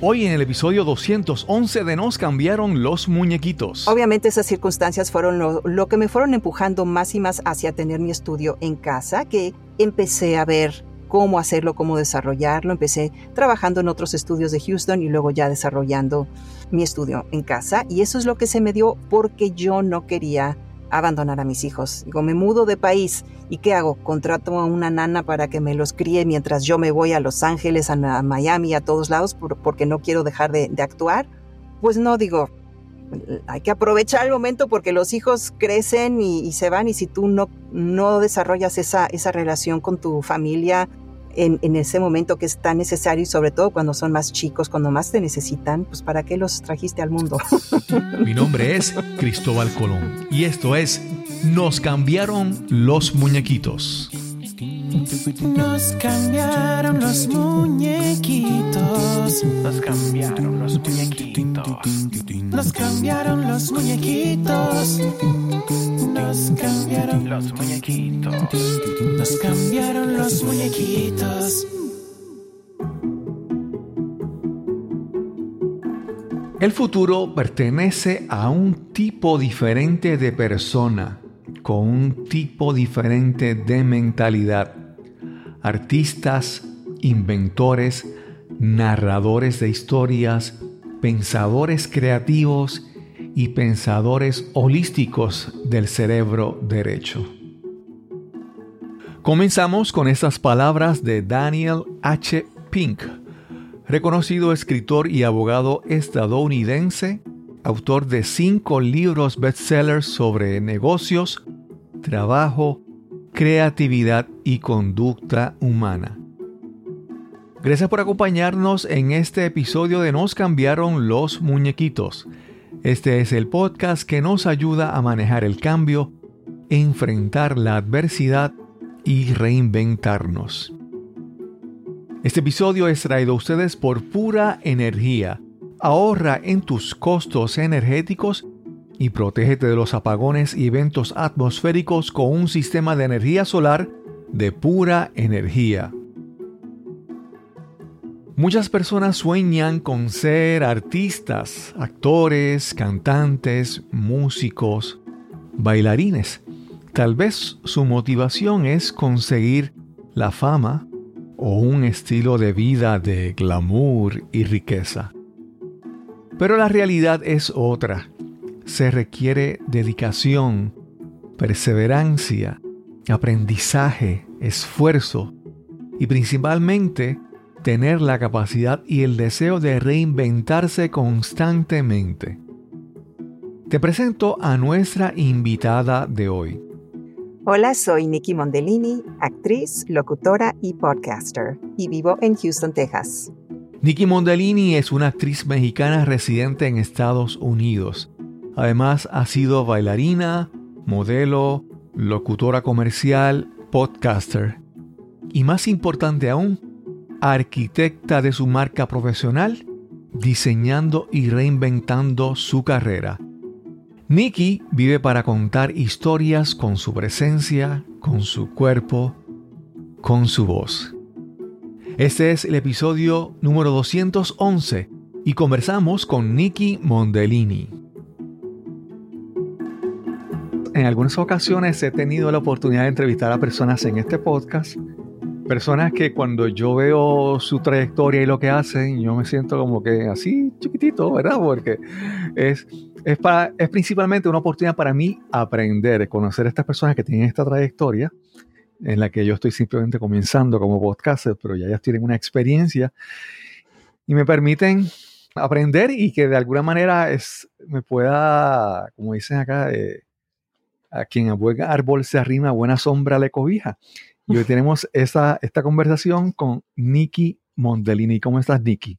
Hoy en el episodio 211 de Nos cambiaron los muñequitos. Obviamente esas circunstancias fueron lo, lo, que me fueron empujando más y más hacia tener mi estudio en casa, que empecé a ver cómo hacerlo, cómo desarrollarlo. Empecé trabajando en otros estudios de Houston y luego ya desarrollando mi estudio en casa. Y eso es lo que se me dio porque yo no quería abandonar a mis hijos. Digo, me mudo de país y ¿qué hago? Contrato a una nana para que me los críe mientras yo me voy a Los Ángeles, a, Miami, a todos lados porque no quiero dejar de, actuar. Pues no, digo, hay que aprovechar el momento porque los hijos crecen y, se van y si tú no, no desarrollas esa, esa relación con tu familia, en, ese momento que es tan necesario y sobre todo cuando son más chicos, cuando más te necesitan, pues ¿para qué los trajiste al mundo? Mi nombre es Cristóbal Colón y esto es Nos cambiaron los muñequitos. Nos cambiaron los muñequitos. Nos cambiaron los muñequitos. Nos cambiaron los muñequitos. Nos cambiaron los muñequitos. Nos cambiaron los muñequitos. El futuro pertenece a un tipo diferente de persona, con un tipo diferente de mentalidad. Artistas, inventores, narradores de historias, pensadores creativos y pensadores holísticos del cerebro derecho. Comenzamos con estas palabras de Daniel H. Pink, reconocido escritor y abogado estadounidense, autor de cinco libros bestsellers sobre negocios, trabajo, creatividad y conducta humana. Gracias por acompañarnos en este episodio de Nos cambiaron los muñequitos. Este es el podcast que nos ayuda a manejar el cambio, enfrentar la adversidad y reinventarnos. Este episodio es traído a ustedes por pura energía. Ahorra en tus costos energéticos y protégete de los apagones y eventos atmosféricos con un sistema de energía solar de pura energía. Muchas personas sueñan con ser artistas, actores, cantantes, músicos, bailarines. Tal vez su motivación es conseguir la fama o un estilo de vida de glamour y riqueza. Pero la realidad es otra. Se requiere dedicación, perseverancia, aprendizaje, esfuerzo y principalmente tener la capacidad y el deseo de reinventarse constantemente. Te presento a nuestra invitada de hoy. Hola, soy Nikki Mondellini, actriz, locutora y podcaster, y vivo en Houston, Texas. Nikki Mondellini es una actriz mexicana residente en Estados Unidos. Además, ha sido bailarina, modelo, locutora comercial, podcaster. Y más importante aún, arquitecta de su marca profesional, diseñando y reinventando su carrera. Nikki vive para contar historias con su presencia, con su cuerpo, con su voz. Este es el episodio número 211 y conversamos con Nikki Mondellini. En algunas ocasiones he tenido la oportunidad de entrevistar a personas en este podcast personas que cuando yo veo su trayectoria y lo que hacen, yo me siento como que así chiquitito, ¿verdad? Porque es, es, para, es principalmente una oportunidad para mí aprender, conocer a estas personas que tienen esta trayectoria, en la que yo estoy simplemente comenzando como podcaster, pero ya ellas tienen una experiencia y me permiten aprender y que de alguna manera es, me pueda, como dicen acá, eh, a quien a buen árbol se arrima, buena sombra le cobija. Y hoy tenemos esta, esta conversación con Nikki Mondellini. ¿Cómo estás, Nikki?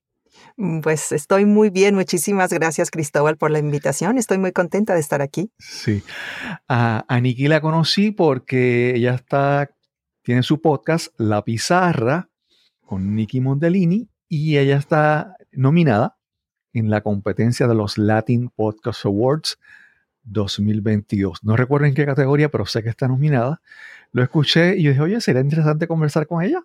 Mm, pues estoy muy bien. Muchísimas gracias, Cristóbal, por la invitación. Estoy muy contenta de estar aquí. Sí. A, a Nikki la conocí porque ella está, tiene su podcast La Pizarra con Nikki Mondellini y ella está nominada en la competencia de los Latin Podcast Awards 2022. No recuerdo en qué categoría, pero sé que está nominada. Lo escuché y yo dije, oye, sería interesante conversar con ella.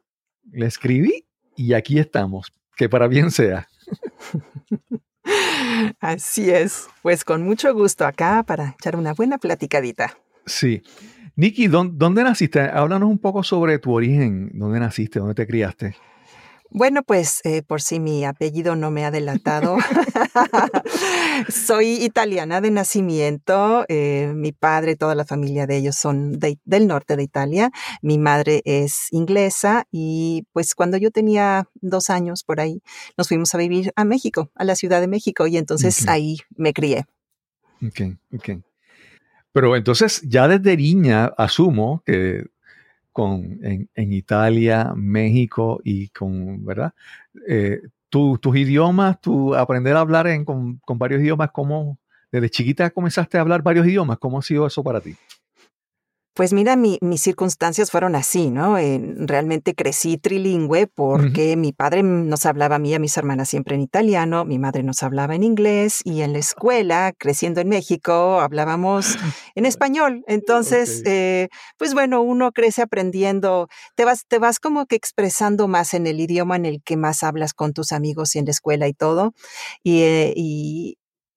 Le escribí y aquí estamos. Que para bien sea. Así es, pues con mucho gusto acá para echar una buena platicadita. Sí. Nikki, ¿dónde naciste? Háblanos un poco sobre tu origen, dónde naciste, dónde te criaste. Bueno, pues eh, por si mi apellido no me ha delatado, soy italiana de nacimiento. Eh, mi padre, toda la familia de ellos son del norte de Italia. Mi madre es inglesa y pues cuando yo tenía dos años por ahí, nos fuimos a vivir a México, a la Ciudad de México y entonces ahí me crié. Ok, ok. Pero entonces ya desde niña asumo que con, en, Italia, México y con, ¿verdad? Eh, tus idiomas, tu aprender a hablar en, con, con, varios idiomas, ¿cómo desde chiquita comenzaste a hablar varios idiomas? ¿Cómo ha sido eso para ti? Pues mira, mis circunstancias fueron así, ¿no? realmente crecí trilingüe porque mi padre nos hablaba a mí y a mis hermanas siempre en italiano, mi madre nos hablaba en inglés y en la escuela, creciendo en México, hablábamos en español. Entonces, eh, pues bueno, uno crece aprendiendo, te vas, te vas como que expresando más en el idioma en el que más hablas con tus amigos y en la escuela y todo. y, eh,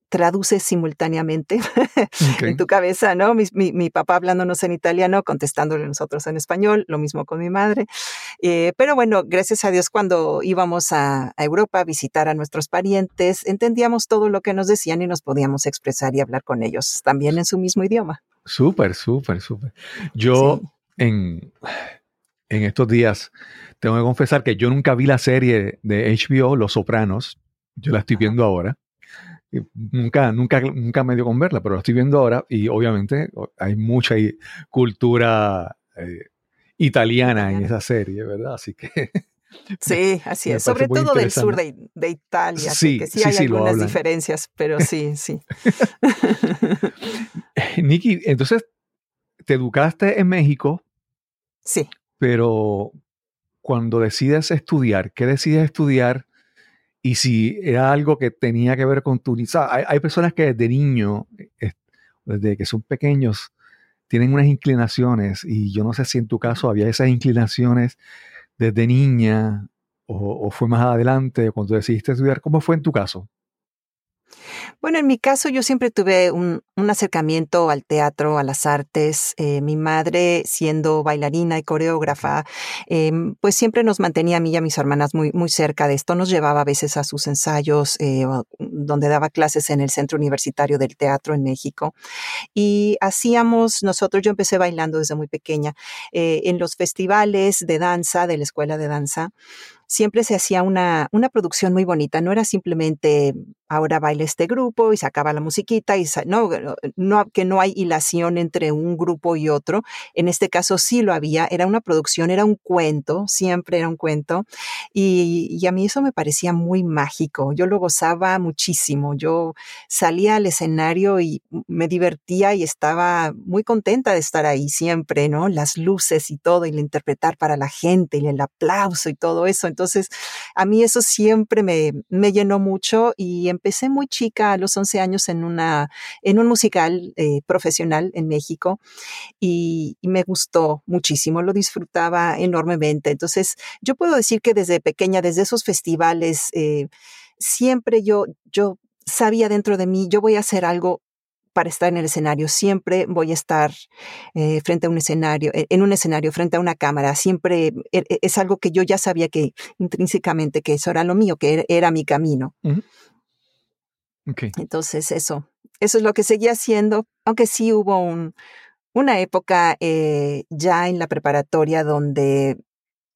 traduces simultáneamente en tu cabeza, ¿no? Mi, mi, papá hablándonos en italiano, contestándole nosotros en español, lo mismo con mi madre. Eh, pero bueno, gracias a Dios, cuando íbamos a, Europa a visitar a nuestros parientes, entendíamos todo lo que nos decían y nos podíamos expresar y hablar con ellos también en su mismo idioma. Súper, súper, súper. Yo en, en estos días tengo que confesar que yo nunca vi la serie de HBO Los Sopranos. Yo la estoy viendo ahora. Nunca, nunca, nunca me dio con verla, pero la estoy viendo ahora y obviamente hay mucha eh, italiana en esa serie, ¿verdad? Así que... Sí, así es. Sobre todo del sur de, Italia, sí, que sí, hay algunas diferencias, pero sí, sí. Nikki, entonces, te educaste en México. Sí. Pero cuando decides estudiar, ¿qué decides estudiar? Y si era algo que tenía que ver con tu... Hay, hay personas que desde niño, desde que son pequeños, tienen unas inclinaciones y yo no sé si en tu caso había esas inclinaciones desde niña o, o fue más adelante cuando decidiste estudiar. ¿Cómo fue en tu caso? Bueno, en mi caso yo siempre tuve un, acercamiento al teatro, a las artes. Eh, mi madre, siendo bailarina y coreógrafa, em, pues siempre nos mantenía a mí y a mis hermanas muy, muy cerca de esto. Nos llevaba a veces a sus ensayos, eh, donde daba clases en el Centro Universitario del Teatro en México. Y hacíamos, nosotros, yo empecé bailando desde muy pequeña, eh, en los festivales de danza, de la escuela de danza siempre se hacía una, una producción muy bonita, no era simplemente ahora baila este grupo y sacaba la musiquita y no, no, que no hay hilación entre un grupo y otro. En este caso sí lo había, era una producción, era un cuento, siempre era un cuento y, y a mí eso me parecía muy mágico. Yo lo gozaba muchísimo. Yo salía al escenario y me divertía y estaba muy contenta de estar ahí siempre, ¿no? Las luces y todo y el interpretar para la gente y el aplauso y todo eso. Entonces, a mí eso siempre me, me llenó mucho y empecé muy chica, a los 11 años, en, una, en un musical eh, profesional en México y, me gustó muchísimo, lo disfrutaba enormemente. Entonces, yo puedo decir que desde pequeña, desde esos festivales, eh, siempre yo, yo sabía dentro de mí, yo voy a hacer algo para estar en el escenario. Siempre voy a estar eh, frente a un escenario, e, en un escenario, frente a una cámara. Siempre e, e, es algo que yo ya sabía que intrínsecamente que eso era lo mío, que era, mi camino. Entonces eso, eso es lo que seguía haciendo, aunque sí hubo un, una época eh, ya en la preparatoria donde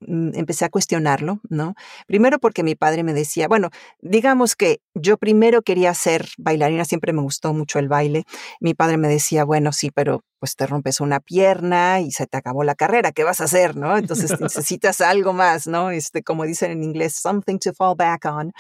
empecé a cuestionarlo, ¿no? Primero porque mi padre me decía, bueno, digamos que yo primero quería ser bailarina, siempre me gustó mucho el baile. Mi padre me decía, bueno, sí, pero pues te rompes una pierna y se te acabó la carrera, ¿qué vas a hacer, no? Entonces necesitas algo más, ¿no? Este, como dicen en inglés, something to fall back on.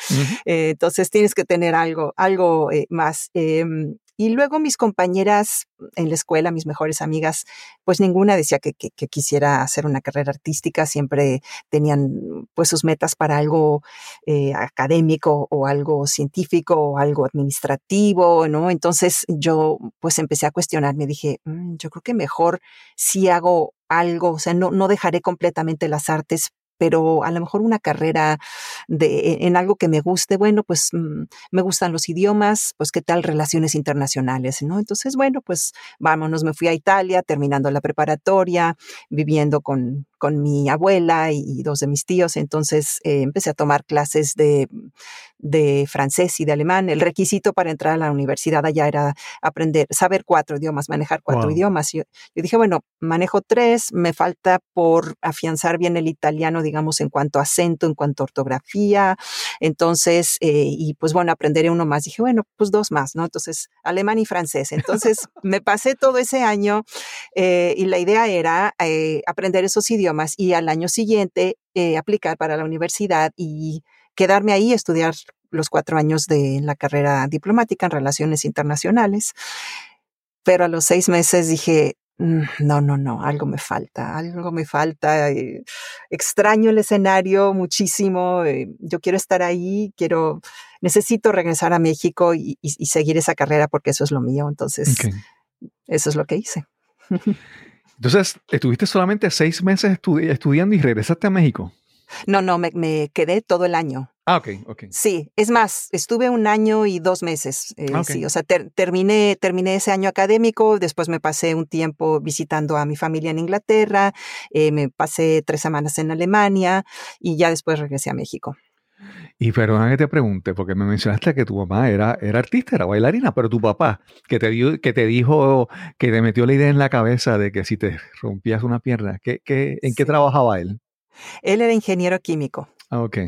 Eh, entonces tienes que tener algo, algo eh, más. Em, y luego mis compañeras en la escuela, mis mejores amigas, pues ninguna decía que, quisiera hacer una carrera artística, siempre tenían pues sus metas para algo eh, académico o algo científico o algo administrativo, ¿no? Entonces yo pues empecé a cuestionarme, dije, mm, yo creo que mejor si hago algo, o sea, no, no dejaré completamente las artes pero a lo mejor una carrera de, en algo que me guste, bueno, pues mm, me gustan los idiomas, pues qué tal relaciones internacionales, ¿no? Entonces, bueno, pues vámonos, me fui a Italia terminando la preparatoria, viviendo con, con mi abuela y, dos de mis tíos, entonces eh, empecé a tomar clases de, de francés y de alemán. El requisito para entrar a la universidad allá era aprender, saber cuatro idiomas, manejar cuatro idiomas. Yo, yo, dije, bueno, manejo tres, me falta por afianzar bien el italiano, digamos, en cuanto a acento, en cuanto a ortografía. Entonces, eh, y pues bueno, aprenderé uno más. Dije, bueno, pues dos más, ¿no? Entonces, alemán y francés. Entonces, me pasé todo ese año eh, y la idea era eh, aprender esos idiomas y al año siguiente aplicar para la universidad y quedarme ahí, estudiar los cuatro años de la carrera diplomática en relaciones internacionales. Pero a los seis meses dije, no, no, no, algo me falta, algo me falta. Eh, extraño el escenario muchísimo. Eh, yo quiero estar ahí, quiero, necesito regresar a México y, seguir esa carrera porque eso es lo mío. Entonces, eso es lo que hice. Entonces, estuviste solamente seis meses estudiando y regresaste a México. No, no, me, quedé todo el año. Ah, ok, ok. Sí, es más, estuve un año y dos meses. Eh, sí, o sea, terminé, terminé ese año académico, después me pasé un tiempo visitando a mi familia en Inglaterra, eh, me pasé tres semanas en Alemania y ya después regresé a México. Y perdona que te pregunte, porque me mencionaste que tu mamá era, era artista, era bailarina, pero tu papá, que te, dio, que te dijo, que te metió la idea en la cabeza de que si te rompías una pierna, ¿qué, qué, ¿en qué trabajaba él? Él era ingeniero químico. Ah, ok.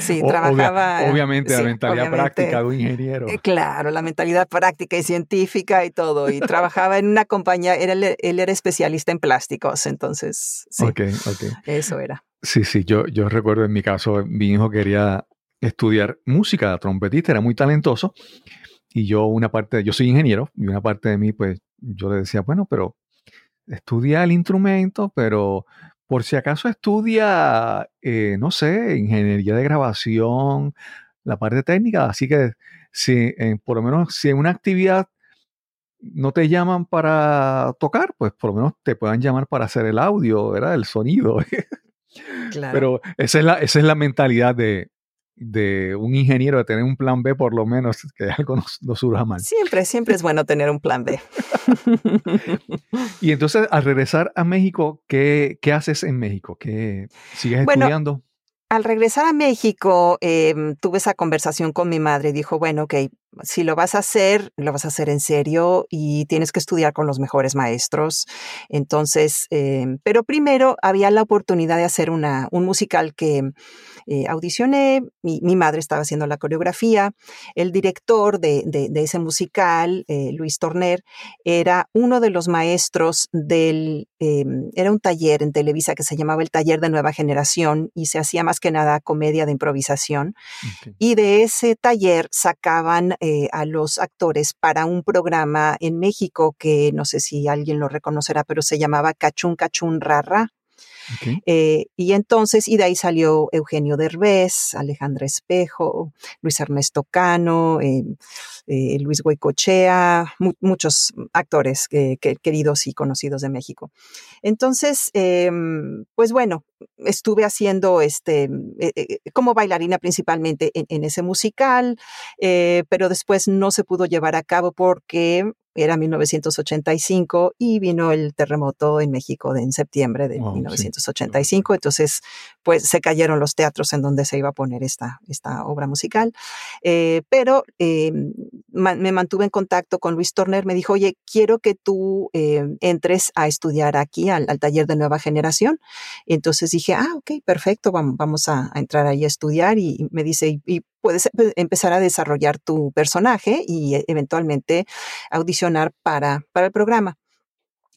Sí, trabajaba. obviamente, la mentalidad práctica de un ingeniero. Eh, claro, la mentalidad práctica y científica y todo. Y trabajaba en una compañía, era, él era especialista en plásticos, entonces. Sí, ok, ok. Eso era. Sí, sí, yo, yo recuerdo en mi caso, mi hijo quería estudiar música, trompetista, era muy talentoso. Y yo, una parte, yo soy ingeniero, y una parte de mí, pues, yo le decía, bueno, pero estudia el instrumento, pero por si acaso estudia, eh, no sé, ingeniería de grabación, la parte técnica, así que si por lo menos si en una actividad no te llaman para tocar, pues por lo menos te puedan llamar para hacer el audio, ¿verdad? El sonido. Claro. Pero esa es la, esa es la mentalidad de, de un ingeniero de tener un plan B por lo menos, que algo nos, surja mal. Siempre, siempre es bueno tener un plan B. y entonces, al regresar a México, ¿qué, qué haces en México? ¿Qué, ¿Sigues estudiando? Al regresar a México, em, tuve esa conversación con mi madre. Dijo, bueno, ok, si lo vas a hacer, lo vas a hacer en serio y tienes que estudiar con los mejores maestros. Entonces, em, pero primero había la oportunidad de hacer una, un musical que eh, audicioné, mi, madre estaba haciendo la coreografía, el director de, ese musical, eh, Luis Torner, era uno de los maestros del, em, era un taller en Televisa que se llamaba el Taller de Nueva Generación y se hacía más que nada comedia de improvisación. Y de ese taller sacaban eh, a los actores para un programa en México que no sé si alguien lo reconocerá, pero se llamaba Cachún Cachún Eh, y entonces, y de ahí salió Eugenio Derbez, Alejandra Espejo, Luis Ernesto Cano, eh, eh, Luis Goicochea, muchos actores queridos y conocidos de México. Entonces, em, pues bueno, estuve haciendo este, como bailarina principalmente en ese musical, pero después no se pudo llevar a cabo porque era 1985 y vino el terremoto en México de, en septiembre de 1985. Entonces, pues se cayeron los teatros en donde se iba a poner esta, esta obra musical. Eh, pero eh, me mantuve en contacto con Luis Torner. Me dijo, oye, quiero que tú eh, entres a estudiar aquí al, taller de nueva generación. entonces dije, ah, ok, perfecto, vamos, vamos a, entrar ahí a estudiar. Y me dice, y puedes empezar a desarrollar tu personaje y eh, eventualmente audicionar para, para el programa.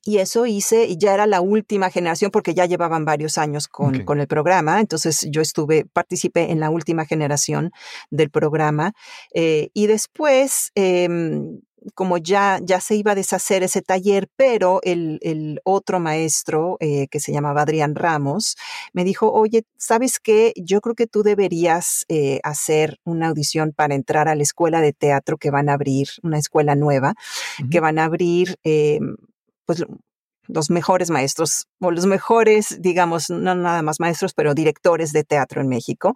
Y eso hice, y ya era la última generación porque ya llevaban varios años con, con, el programa. Entonces yo estuve, participé en la última generación del programa. Eh, y después, em, como ya, ya se iba a deshacer ese taller, pero el, el otro maestro eh, que se llamaba Adrián Ramos me dijo, oye, ¿sabes qué? Yo creo que tú deberías eh, hacer una audición para entrar a la escuela de teatro que van a abrir, una escuela nueva, que van a abrir, eh, pues los mejores maestros, o los mejores, digamos, no nada más maestros, pero directores de teatro en México.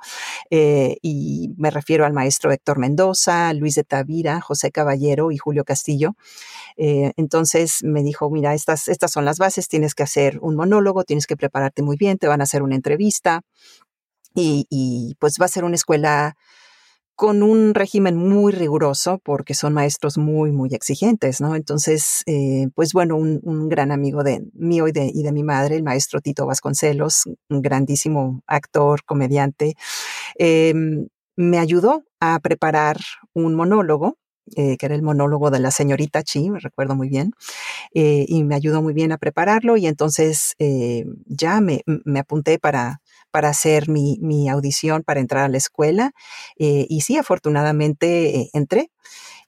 Eh, y me refiero al maestro Héctor Mendoza, Luis de Tavira, José Caballero y Julio Castillo. Eh, entonces me dijo, mira, estas, estas son las bases, tienes que hacer un monólogo, tienes que prepararte muy bien, te van a hacer una entrevista. Y, y pues va a ser una escuela con un régimen muy riguroso porque son maestros muy, muy exigentes, ¿no? Entonces, eh, pues bueno, un, gran amigo de mío y de, y de, mi madre, el maestro Tito Vasconcelos, un grandísimo actor, comediante, em, me ayudó a preparar un monólogo eh, que era el monólogo de la señorita Chi, me recuerdo muy bien, eh, y me ayudó muy bien a prepararlo y entonces ya me, me, apunté para, para hacer mi, mi audición para entrar a la escuela. Eh, y sí, afortunadamente eh, entré.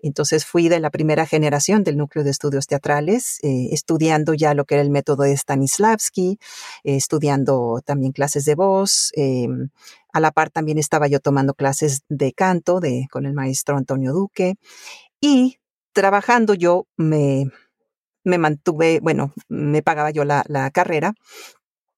Entonces fui de la primera generación del núcleo de estudios teatrales, eh, estudiando ya lo que era el método de Stanislavski, estudiando también clases de voz. a la par también estaba yo tomando clases de canto de, con el maestro Antonio Duque. Y trabajando yo me, me mantuve, bueno, me pagaba yo la, la carrera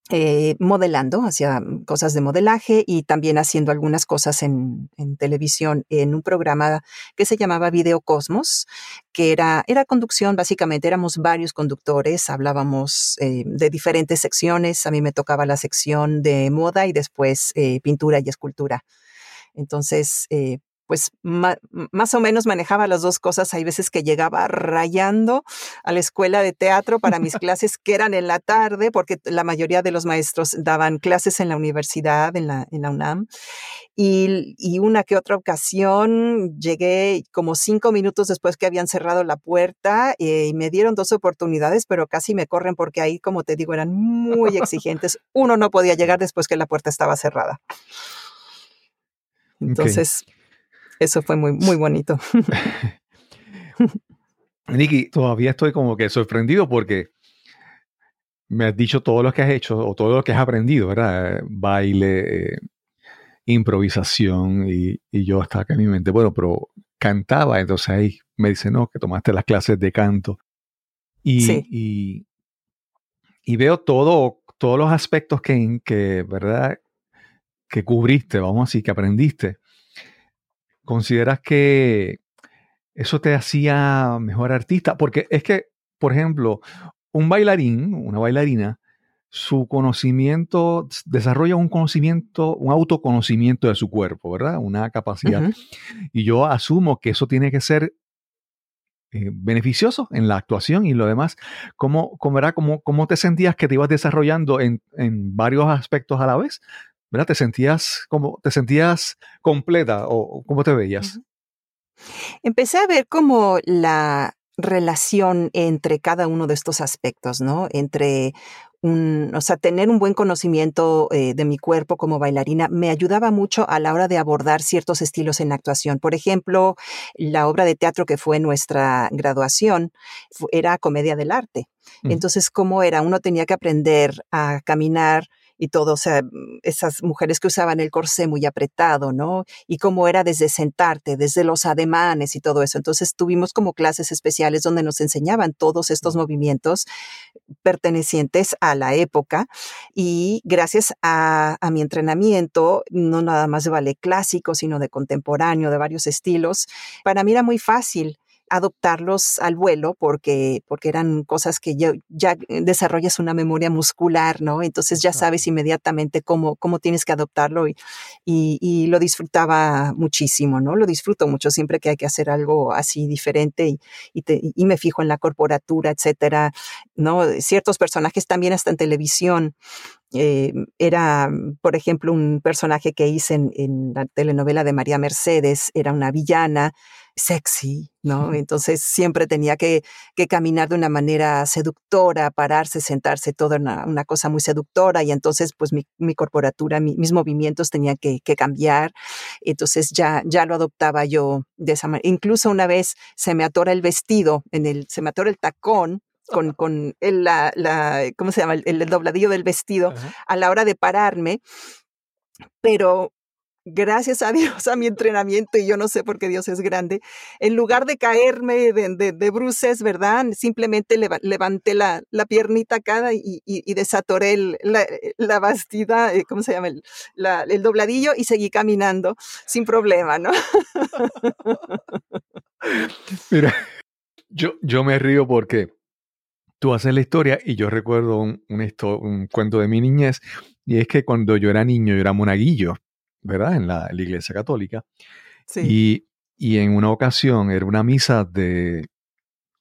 eh, modelando, hacía cosas de modelaje y también haciendo algunas cosas en, televisión en un programa que se llamaba Video Cosmos, que era, era conducción, básicamente éramos varios conductores, hablábamos eh, de diferentes secciones, a mí me tocaba la sección de moda y después eh, pintura y escultura. Entonces, pues más o menos manejaba las dos cosas. Hay veces que llegaba rayando a la escuela de teatro para mis clases que eran en la tarde, porque la mayoría de los maestros daban clases en la universidad, en la, en la UNAM. Y, y, una que otra ocasión llegué como cinco minutos después que habían cerrado la puerta eh, y me dieron dos oportunidades, pero casi me corren porque ahí, como te digo, eran muy exigentes. Uno no podía llegar después que la puerta estaba cerrada. Entonces, eso fue muy, muy bonito. Nikki, todavía estoy como que sorprendido porque me has dicho todo lo que has hecho o todo lo que has aprendido, ¿verdad? Baile, eh, improvisación y, yo estaba acá en mi mente, bueno, pero cantaba, entonces ahí me dice, no, que tomaste las clases de canto. Y, y, veo todo, todos los aspectos que, que, ¿verdad? Que cubriste, vamos a decir, que aprendiste. ¿Consideras que eso te hacía mejor artista? Porque es que, por ejemplo, un bailarín, una bailarina, su conocimiento, desarrolla un conocimiento, un autoconocimiento de su cuerpo, ¿verdad? Una capacidad. Y yo asumo que eso tiene que ser eh, beneficioso en la actuación y lo demás. ¿Cómo, cómo, era, cómo, cómo te sentías que te ibas desarrollando en, en varios aspectos a la vez? ¿Verdad? ¿Te sentías como, te sentías completa o cómo te veías? Empecé a ver como la relación entre cada uno de estos aspectos, ¿no? Entre un, o sea, tener un buen conocimiento eh, de mi cuerpo como bailarina me ayudaba mucho a la hora de abordar ciertos estilos en actuación. Por ejemplo, la obra de teatro que fue nuestra graduación era comedia del arte. Entonces, ¿cómo era? Uno tenía que aprender a caminar y todo, o sea, esas mujeres que usaban el corsé muy apretado, ¿no? Y cómo era desde sentarte, desde los ademanes y todo eso. Entonces tuvimos como clases especiales donde nos enseñaban todos estos movimientos pertenecientes a la época y gracias a, a mi entrenamiento, no nada más de ballet clásico, sino de contemporáneo, de varios estilos, para mí era muy fácil adoptarlos al vuelo porque, porque eran cosas que ya, ya desarrollas una memoria muscular, ¿no? Entonces ya sabes inmediatamente cómo, cómo tienes que adoptarlo y, y, lo disfrutaba muchísimo, ¿no? Lo disfruto mucho siempre que hay que hacer algo así diferente y, y, me fijo en la corporatura, etcétera, ¿no? Ciertos personajes también hasta en televisión eh, era, por ejemplo, un personaje que hice en, en, la telenovela de María Mercedes, era una villana sexy, ¿no? Entonces siempre tenía que, que caminar de una manera seductora, pararse, sentarse, toda una, una cosa muy seductora y entonces pues mi, mi corporatura, mis movimientos tenían que, que, cambiar. Entonces ya, ya lo adoptaba yo de esa manera. Incluso una vez se me atora el vestido, en el, se me atora el tacón con, con el, la, la, ¿cómo se llama? El, dobladillo del vestido a la hora de pararme, pero gracias a Dios, a mi entrenamiento, y yo no sé por qué Dios es grande, en lugar de caerme de, bruces, ¿verdad? Simplemente levanté la, piernita acá y, y, desatoré la, bastida, eh, ¿cómo se llama? El, el dobladillo y seguí caminando sin problema, ¿no? Mira, yo, yo me río porque tú haces la historia y yo recuerdo un, un cuento de mi niñez y es que cuando yo era niño yo era monaguillo ¿verdad? En la, iglesia católica. Sí. Y, en una ocasión era una misa de,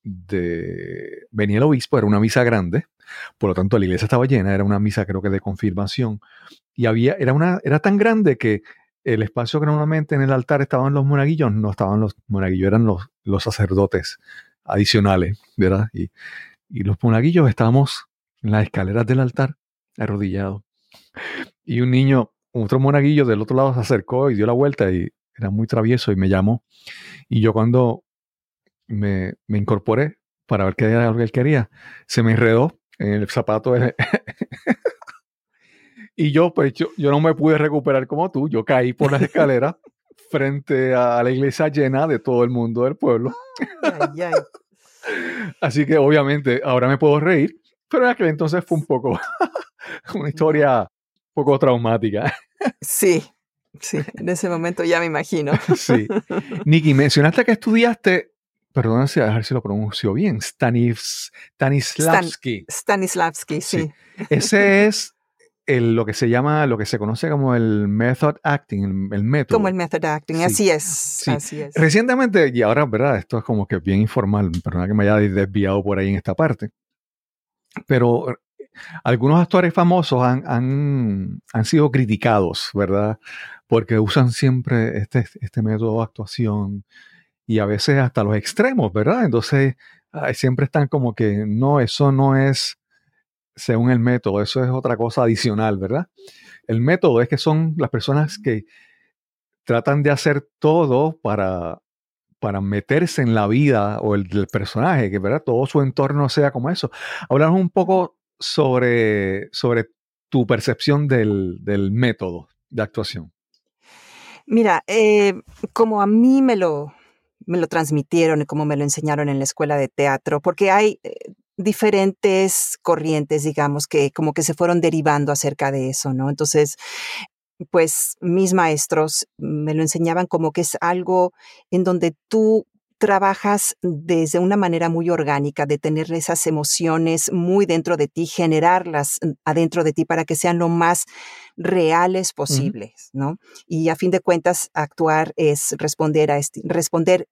de, venía el obispo, era una misa grande, por lo tanto la iglesia estaba llena, era una misa creo que de confirmación, y había, era, una, era tan grande que el espacio que normalmente en el altar estaban los monaguillos, no estaban los monaguillos, eran los, los sacerdotes adicionales, ¿verdad? Y, y los monaguillos estábamos en las escaleras del altar, arrodillados. Y un niño otro monaguillo del otro lado se acercó y dio la vuelta y era muy travieso y me llamó. Y yo cuando me, incorporé para ver qué era lo que él quería, se me enredó en el zapato. y yo, pues, yo, no me pude recuperar como tú. Yo caí por las escaleras frente a la iglesia llena de todo el mundo del pueblo. Así que obviamente ahora me puedo reír, pero en aquel entonces fue un poco una historia poco traumática. Sí, sí, en ese momento ya me imagino. Sí. Nikki, mencionaste que estudiaste, perdón a ver si lo pronuncio bien, Stanis, Stanislavski. Stanislavski, sí. Ese es el, lo que se llama, lo que se conoce como el method acting, el, método. Como el method acting, así es. Así es. Recientemente, y ahora, ¿verdad? Esto es como que bien informal, perdona que me haya desviado por ahí en esta parte. Pero algunos actores famosos han, han, sido criticados, ¿verdad? Porque usan siempre este, este método de actuación y a veces hasta los extremos, ¿verdad? Entonces, siempre están como que, no, eso no es según el método, eso es otra cosa adicional, ¿verdad? El método es que son las personas que tratan de hacer todo para, para meterse en la vida o el del personaje, que ¿verdad? todo su entorno sea como eso. Hablamos un poco sobre, sobre tu percepción del, método de actuación. Mira, eh, como a mí me lo, me lo transmitieron y como me lo enseñaron en la escuela de teatro, porque hay eh, diferentes corrientes, digamos, que como que se fueron derivando acerca de eso, ¿no? Entonces, pues mis maestros me lo enseñaban como que es algo en donde tú trabajas desde una manera muy orgánica, de tener esas emociones muy dentro de ti, generarlas adentro de ti para que sean lo más reales posibles, ¿no? Y a fin de cuentas, actuar es responder a responder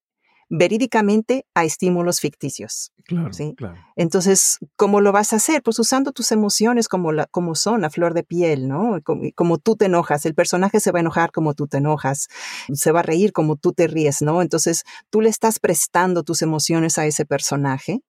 verídicamente a estímulos ficticios. Claro, ¿sí? claro. Entonces, ¿cómo lo vas a hacer? Pues usando tus emociones como, la, como son, a flor de piel, ¿no? Como, tú te enojas, el personaje se va a enojar como tú te enojas, se va a reír como tú te ríes, ¿no? Entonces, tú le estás prestando tus emociones a ese personaje,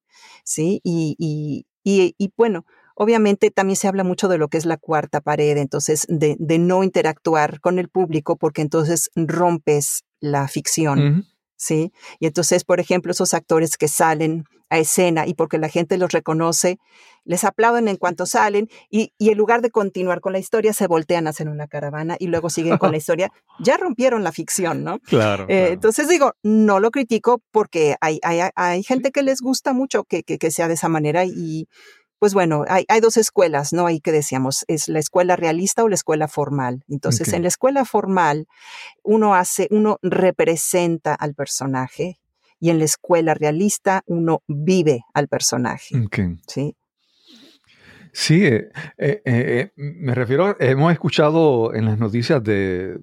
¿sí? Y, y, y, bueno, Obviamente también se habla mucho de lo que es la cuarta pared, entonces de, de no interactuar con el público porque entonces rompes la ficción. ¿Sí? Y entonces, por ejemplo, esos actores que salen a escena y porque la gente los reconoce, les aplauden en cuanto salen y, en lugar de continuar con la historia, se voltean a hacer una caravana y luego siguen con la historia. Ya rompieron la ficción, ¿no? Claro. Eh, entonces digo, no lo critico porque hay, hay, hay gente que les gusta mucho que, que, que sea de esa manera y pues bueno, hay, dos escuelas, ¿no? Ahí que decíamos, es la escuela realista o la escuela formal. Entonces, en la escuela formal, uno hace, uno representa al personaje y en la escuela realista, uno vive al personaje. Sí. Sí, eh, eh, eh, me refiero, hemos escuchado en las noticias de,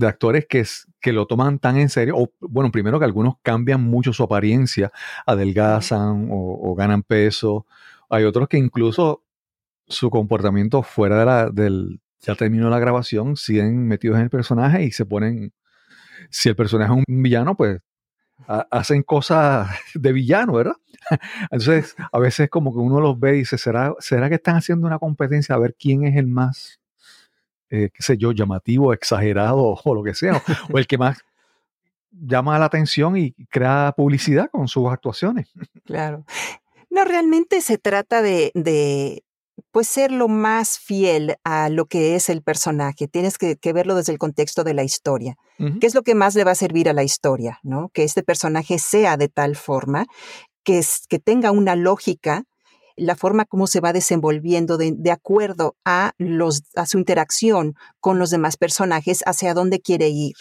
actores que, que lo toman tan en serio, o bueno, primero que algunos cambian mucho su apariencia, adelgazan o ganan peso, hay otros que incluso su comportamiento fuera de la, del, ya terminó la grabación, siguen metidos en el personaje y se ponen, si el personaje es un villano, pues hacen cosas de villano, ¿verdad? Entonces, a veces como que uno los ve y dice, ¿será, ¿será que están haciendo una competencia a ver quién es el más, eh, qué sé yo, llamativo, exagerado o lo que sea, o el que más llama la atención y crea publicidad con sus actuaciones? Claro. No, realmente se trata de, pues ser lo más fiel a lo que es el personaje. Tienes que, verlo desde el contexto de la historia. ¿Qué es lo que más le va a servir a la historia? ¿no? Que este personaje sea de tal forma que, que tenga una lógica la forma como se va desenvolviendo de, de, acuerdo a, los, a su interacción con los demás personajes, hacia dónde quiere ir.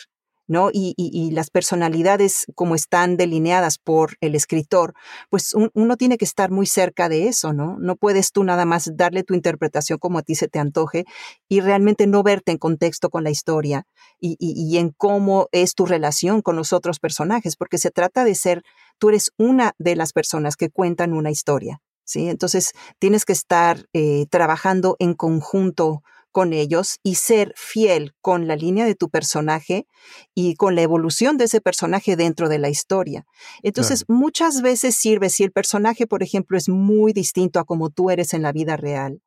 ¿No? Y, las personalidades como están delineadas por el escritor, pues uno tiene que estar muy cerca de eso, ¿no? No puedes tú nada más darle tu interpretación como a ti se te antoje y realmente no verte en contexto con la historia y, y en cómo es tu relación con los otros personajes, porque se trata de ser, tú eres una de las personas que cuentan una historia, ¿sí? Entonces tienes que estar eh, trabajando en conjunto con ellos y ser fiel con la línea de tu personaje y con la evolución de ese personaje dentro de la historia. Entonces, muchas veces sirve si el personaje, por ejemplo, es muy distinto a como tú eres en la vida real.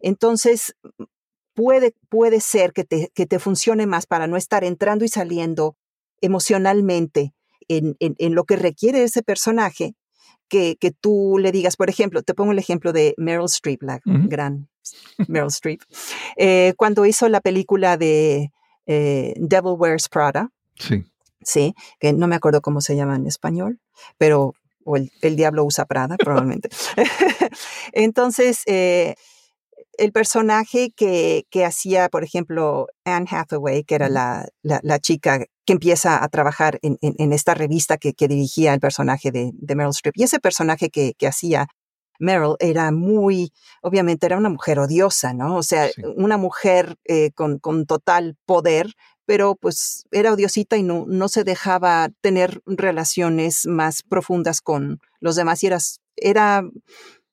Entonces, puede, puede ser que te, que te funcione más para no estar entrando y saliendo emocionalmente en, en, lo que requiere ese personaje que, que, tú le digas, por ejemplo, te pongo el ejemplo de Meryl Streep, la gran Meryl Streep, eh, cuando hizo la película de eh, Devil Wears Prada. Sí. Sí, que no me acuerdo cómo se llama en español, pero o el, diablo usa Prada, probablemente. Entonces, eh, el personaje que, que, hacía, por ejemplo, Anne Hathaway, que era la, la, chica que empieza a trabajar en, en, esta revista que, que, dirigía el personaje de, de Meryl Streep. Y ese personaje que, que hacía Meryl era muy, obviamente era una mujer odiosa, ¿no? O sea, una mujer eh, con, con, total poder, pero pues era odiosita y no, no se dejaba tener relaciones más profundas con los demás y era, era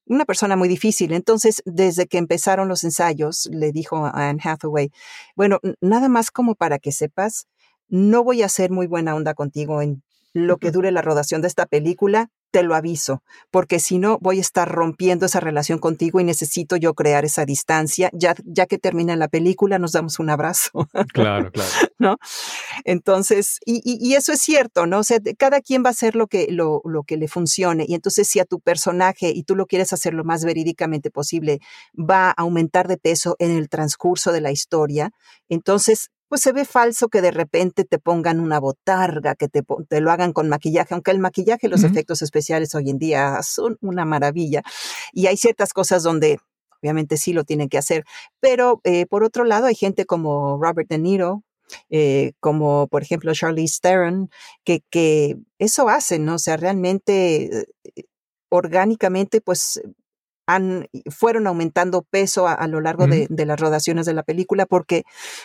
una persona muy difícil. Entonces, desde que empezaron los ensayos, le dijo a Anne Hathaway, bueno, nada más como para que sepas, no voy a ser muy buena onda contigo en lo que dure la rodación de esta película, te lo aviso, porque si no voy a estar rompiendo esa relación contigo y necesito yo crear esa distancia. Ya, ya que termina la película, nos damos un abrazo. Claro, claro. ¿No? Entonces, y, y, eso es cierto, ¿no? O sea, cada quien va a hacer lo que, lo, lo que le funcione. Y entonces, si a tu personaje, y tú lo quieres hacer lo más verídicamente posible, va a aumentar de peso en el transcurso de la historia, entonces pues se ve falso que de repente te pongan una botarga, que te, te lo hagan con maquillaje, aunque el maquillaje los efectos especiales hoy en día son una maravilla. Y hay ciertas cosas donde obviamente sí lo tienen que hacer, pero eh, por otro lado hay gente como Robert De Niro, eh, como por ejemplo Charlize Theron, que, que eso hacen, ¿no? O sea, realmente eh, orgánicamente, pues han, fueron aumentando peso a, lo largo de, las rodaciones de la película porque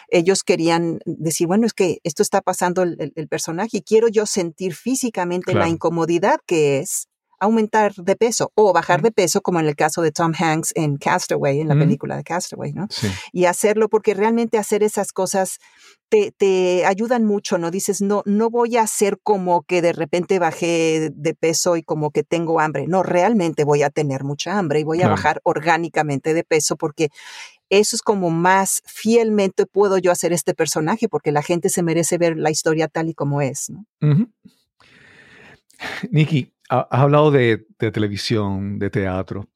ellos querían decir, bueno, es que esto está pasando el, personaje y quiero yo sentir físicamente la incomodidad que es aumentar de peso o bajar de peso, como en el caso de Tom Hanks en Castaway, en la película de Castaway, ¿no? Y hacerlo porque realmente hacer esas cosas te, te, ayudan mucho, ¿no? Dices, no, no voy a hacer como que de repente bajé de peso y como que tengo hambre. No, realmente voy a tener mucha hambre y voy a bajar orgánicamente de peso porque eso es como más fielmente puedo yo hacer este personaje porque la gente se merece ver la historia tal y como es, ¿no? Nikki, has hablado de, televisión, de teatro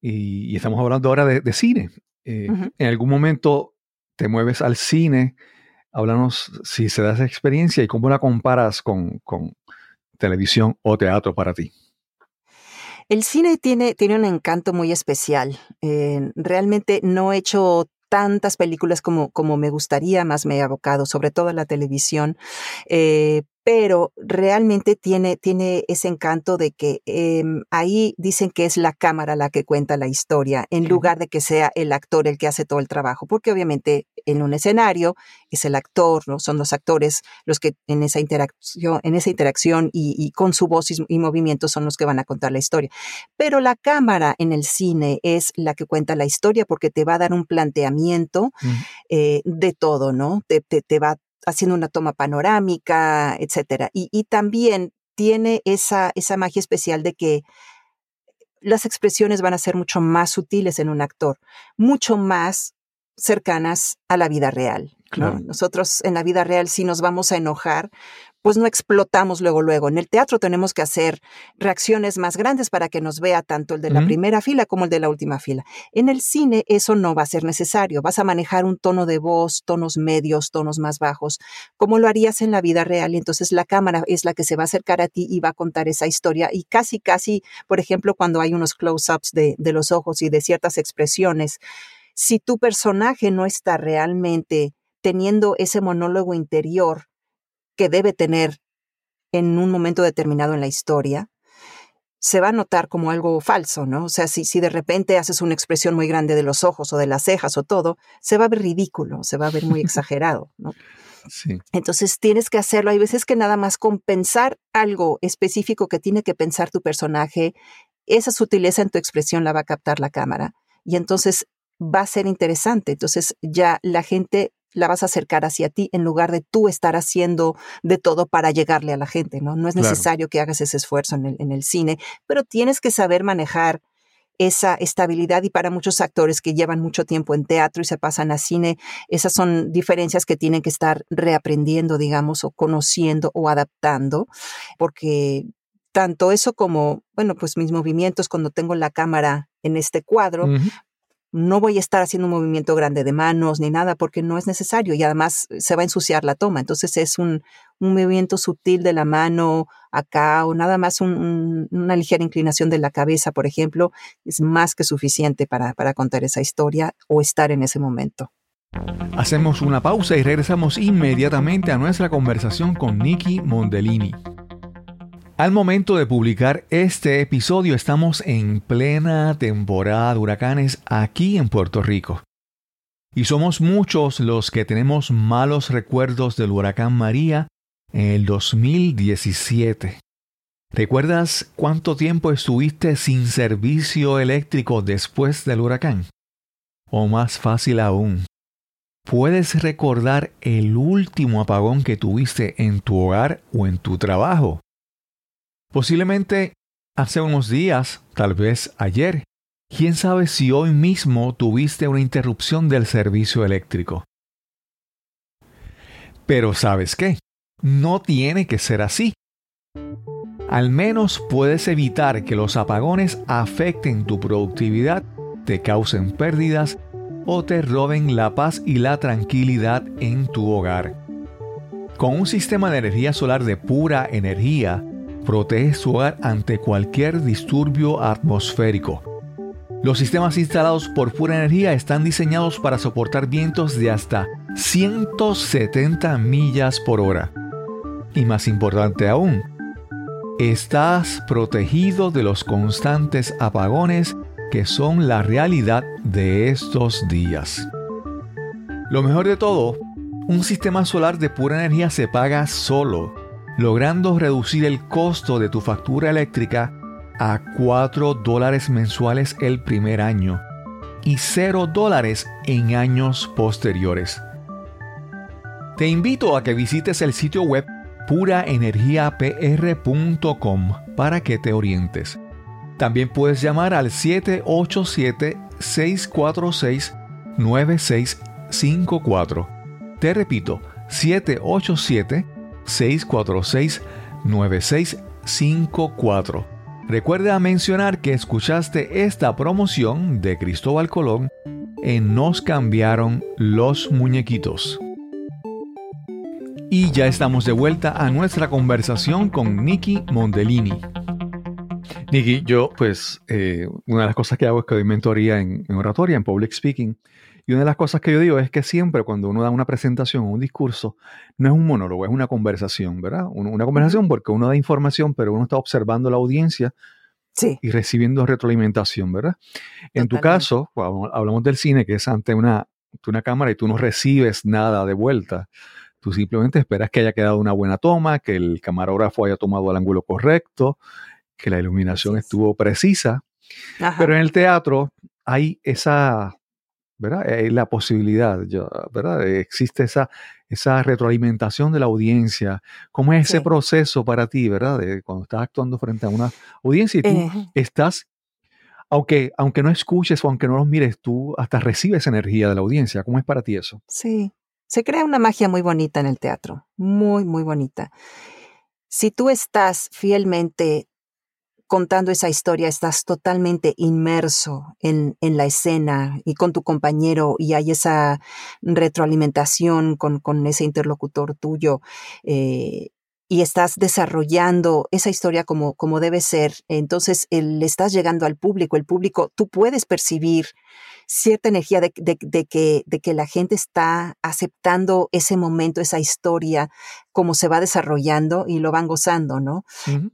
y, estamos hablando ahora de, cine. Eh, ¿En algún momento te mueves al cine? Háblanos si se da esa experiencia y cómo la comparas con, televisión o teatro para ti. El cine tiene, tiene un encanto muy especial. Eh, realmente no he hecho tantas películas como, como me gustaría, más me he abocado, sobre todo a la televisión, eh, pero realmente tiene, tiene ese encanto de que em, ahí dicen que es la cámara la que cuenta la historia, en lugar de que sea el actor el que hace todo el trabajo, porque obviamente en un escenario es el actor, ¿no? son los actores los que en esa interacción, en esa interacción y, con su voz y, movimiento son los que van a contar la historia. Pero la cámara en el cine es la que cuenta la historia porque te va a dar un planteamiento eh, de todo, ¿no? Te, te, te va haciendo una toma panorámica, etcétera. Y, también tiene esa, esa magia especial de que las expresiones van a ser mucho más sutiles en un actor, mucho más cercanas a la vida real. Nosotros en la vida real sí nos vamos a enojar pues no explotamos luego, luego. En el teatro tenemos que hacer reacciones más grandes para que nos vea tanto el de la primera fila como el de la última fila. En el cine eso no va a ser necesario. Vas a manejar un tono de voz, tonos medios, tonos más bajos, como lo harías en la vida real. Y entonces la cámara es la que se va a acercar a ti y va a contar esa historia. Y casi, casi, por ejemplo, cuando hay unos close-ups de, de los ojos y de ciertas expresiones, si tu personaje no está realmente teniendo ese monólogo interior que debe tener en un momento determinado en la historia, se va a notar como algo falso, ¿no? O sea, si, si de repente haces una expresión muy grande de los ojos o de las cejas o todo, se va a ver ridículo, se va a ver muy exagerado, ¿no? Sí. Entonces tienes que hacerlo. Hay veces que nada más con pensar algo específico que tiene que pensar tu personaje, esa sutileza en tu expresión la va a captar la cámara. Y entonces va a ser interesante. Entonces ya la gente la vas a acercar hacia ti en lugar de tú estar haciendo de todo para llegarle a la gente, ¿no? No es Claro. necesario que hagas ese esfuerzo en el, en el cine, pero tienes que saber manejar esa estabilidad y para muchos actores que llevan mucho tiempo en teatro y se pasan a cine, esas son diferencias que tienen que estar reaprendiendo, digamos, o conociendo o adaptando, porque tanto eso como, bueno, pues mis movimientos cuando tengo la cámara en este cuadro. No voy a estar haciendo un movimiento grande de manos ni nada porque no es necesario y además se va a ensuciar la toma. Entonces es un, un movimiento sutil de la mano acá o nada más un- un- una ligera inclinación de la cabeza, por ejemplo, es más que suficiente para, para contar esa historia o estar en ese momento. Hacemos una pausa y regresamos inmediatamente a nuestra conversación con Nicky Mondellini. Al momento de publicar este episodio estamos en plena temporada de huracanes aquí en Puerto Rico. Y somos muchos los que tenemos malos recuerdos del huracán María en el 2017. ¿Recuerdas cuánto tiempo estuviste sin servicio eléctrico después del huracán? O más fácil aún, ¿Puedes recordar el último apagón que tuviste en tu hogar o en tu trabajo? Posiblemente hace unos días, tal vez ayer. ¿Quién sabe si hoy mismo tuviste una interrupción del servicio eléctrico? Pero ¿sabes qué? No tiene que ser así. Al menos puedes evitar que los apagones afecten tu productividad, te causen pérdidas o te roben la paz y la tranquilidad en tu hogar. Con un sistema de energía solar de pura energía, proteges tu hogar ante cualquier disturbio atmosférico. Los sistemas instalados por pura energía están diseñados para soportar vientos de hasta 170 millas por hora. Y más importante aún, estás protegido de los constantes apagones que son la realidad de estos días. Lo mejor de todo, un sistema solar de pura energía se paga solo, logrando reducir el costo de tu factura eléctrica a 4 dólares mensuales el primer año y 0 dólares en años posteriores. Te invito a que visites el sitio web puraenergiapr.com para que te orientes. También puedes llamar al 787-646-9654. Te repito, 787-646-9654. Recuerda mencionar que escuchaste esta promoción de Cristóbal Colón en Nos cambiaron los muñequitos. Y ya estamos de vuelta a nuestra conversación con Nicky Mondellini. Nicky, yo pues eh, una de las cosas que hago es que doy mentoría en, en oratoria, en public speaking. Y una de las cosas que yo digo es que siempre cuando uno da una presentación o un discurso, no es un monólogo, es una conversación, ¿verdad? Una, conversación porque uno da información, pero uno está observando la audiencia Sí, y recibiendo retroalimentación, ¿verdad? En tu caso, cuando hablamos del cine, que es ante una, una cámara y tú no recibes nada de vuelta. Tú simplemente esperas que haya quedado una buena toma, que el camarógrafo haya tomado el ángulo correcto, que la iluminación estuvo precisa. Ajá. Pero en el teatro hay esa, ¿verdad? Hay la posibilidad, ¿verdad? Existe esa, esa retroalimentación de la audiencia. ¿Cómo es ese Sí. proceso para ti, ¿verdad? De cuando estás actuando frente a una audiencia y tú Eh, estás, aunque, aunque no escuches o aunque no los mires, tú hasta recibes energía de la audiencia. ¿Cómo es para ti eso? Sí, se crea una magia muy bonita en el teatro, muy, muy bonita. si tú estás fielmente contando esa historia, estás totalmente inmerso en, en, la escena y con tu compañero y hay esa retroalimentación con, con ese interlocutor tuyo eh, y estás desarrollando esa historia como, como debe ser, entonces le estás llegando al público, el público, tú puedes percibir cierta energía de, de, de, que, de que la gente está aceptando ese momento, esa historia, cómo se va desarrollando y lo van gozando, ¿no?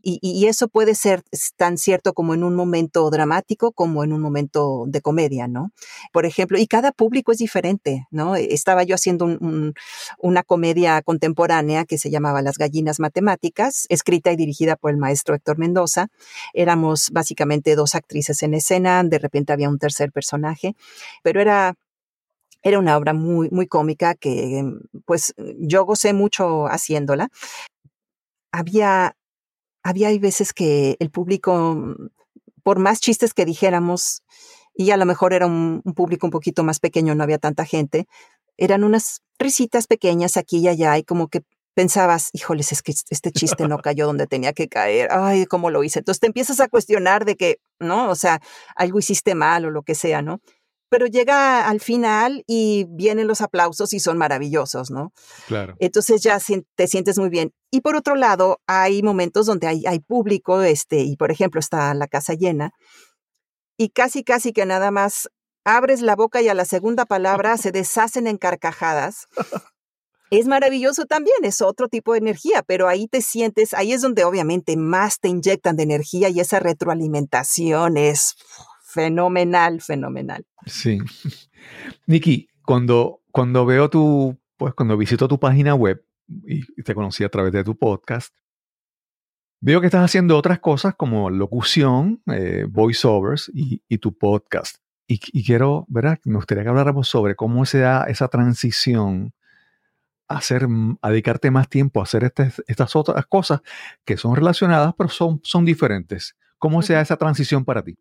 y, y, eso puede ser tan cierto como en un momento dramático como en un momento de comedia, ¿no? Por ejemplo, y cada público es diferente, ¿no? Estaba yo haciendo un, un, una comedia contemporánea que se llamaba Las gallinas matemáticas, escrita y dirigida por el maestro Héctor Mendoza. Éramos básicamente dos actrices en escena, de repente había un tercer personaje pero era era una obra muy, muy cómica que pues yo gocé mucho haciéndola. Había, había veces que el público, por más chistes que dijéramos, y a lo mejor era un, un, público un poquito más pequeño, no había tanta gente, eran unas risitas pequeñas aquí y allá y como que pensabas, híjoles, es que este chiste no cayó donde tenía que caer, ay, ¿cómo lo hice? Entonces te empiezas a cuestionar de que, ¿no? O sea, algo hiciste mal o lo que sea, ¿no? Pero llega al final y vienen los aplausos y son maravillosos, ¿no? Claro. Entonces ya te sientes muy bien. Y por otro lado, hay momentos donde hay, hay público, este, y por ejemplo está la casa llena, y casi, casi que nada más abres la boca y a la segunda palabra se deshacen en carcajadas. Es maravilloso también, es otro tipo de energía, pero ahí te sientes, ahí es donde obviamente más te inyectan de energía y esa retroalimentación es fenomenal, fenomenal. Sí. Nikki, cuando, cuando veo tu, pues cuando visito tu página web y te conocí a través de tu podcast, veo que estás haciendo otras cosas como locución, eh, voiceovers y, y, tu podcast. Y, y, quiero, ¿verdad? Me gustaría que habláramos sobre cómo se da esa transición a, hacer, a dedicarte más tiempo a hacer este, estas otras cosas que son relacionadas, pero son, son diferentes. ¿Cómo se da esa transición para ti?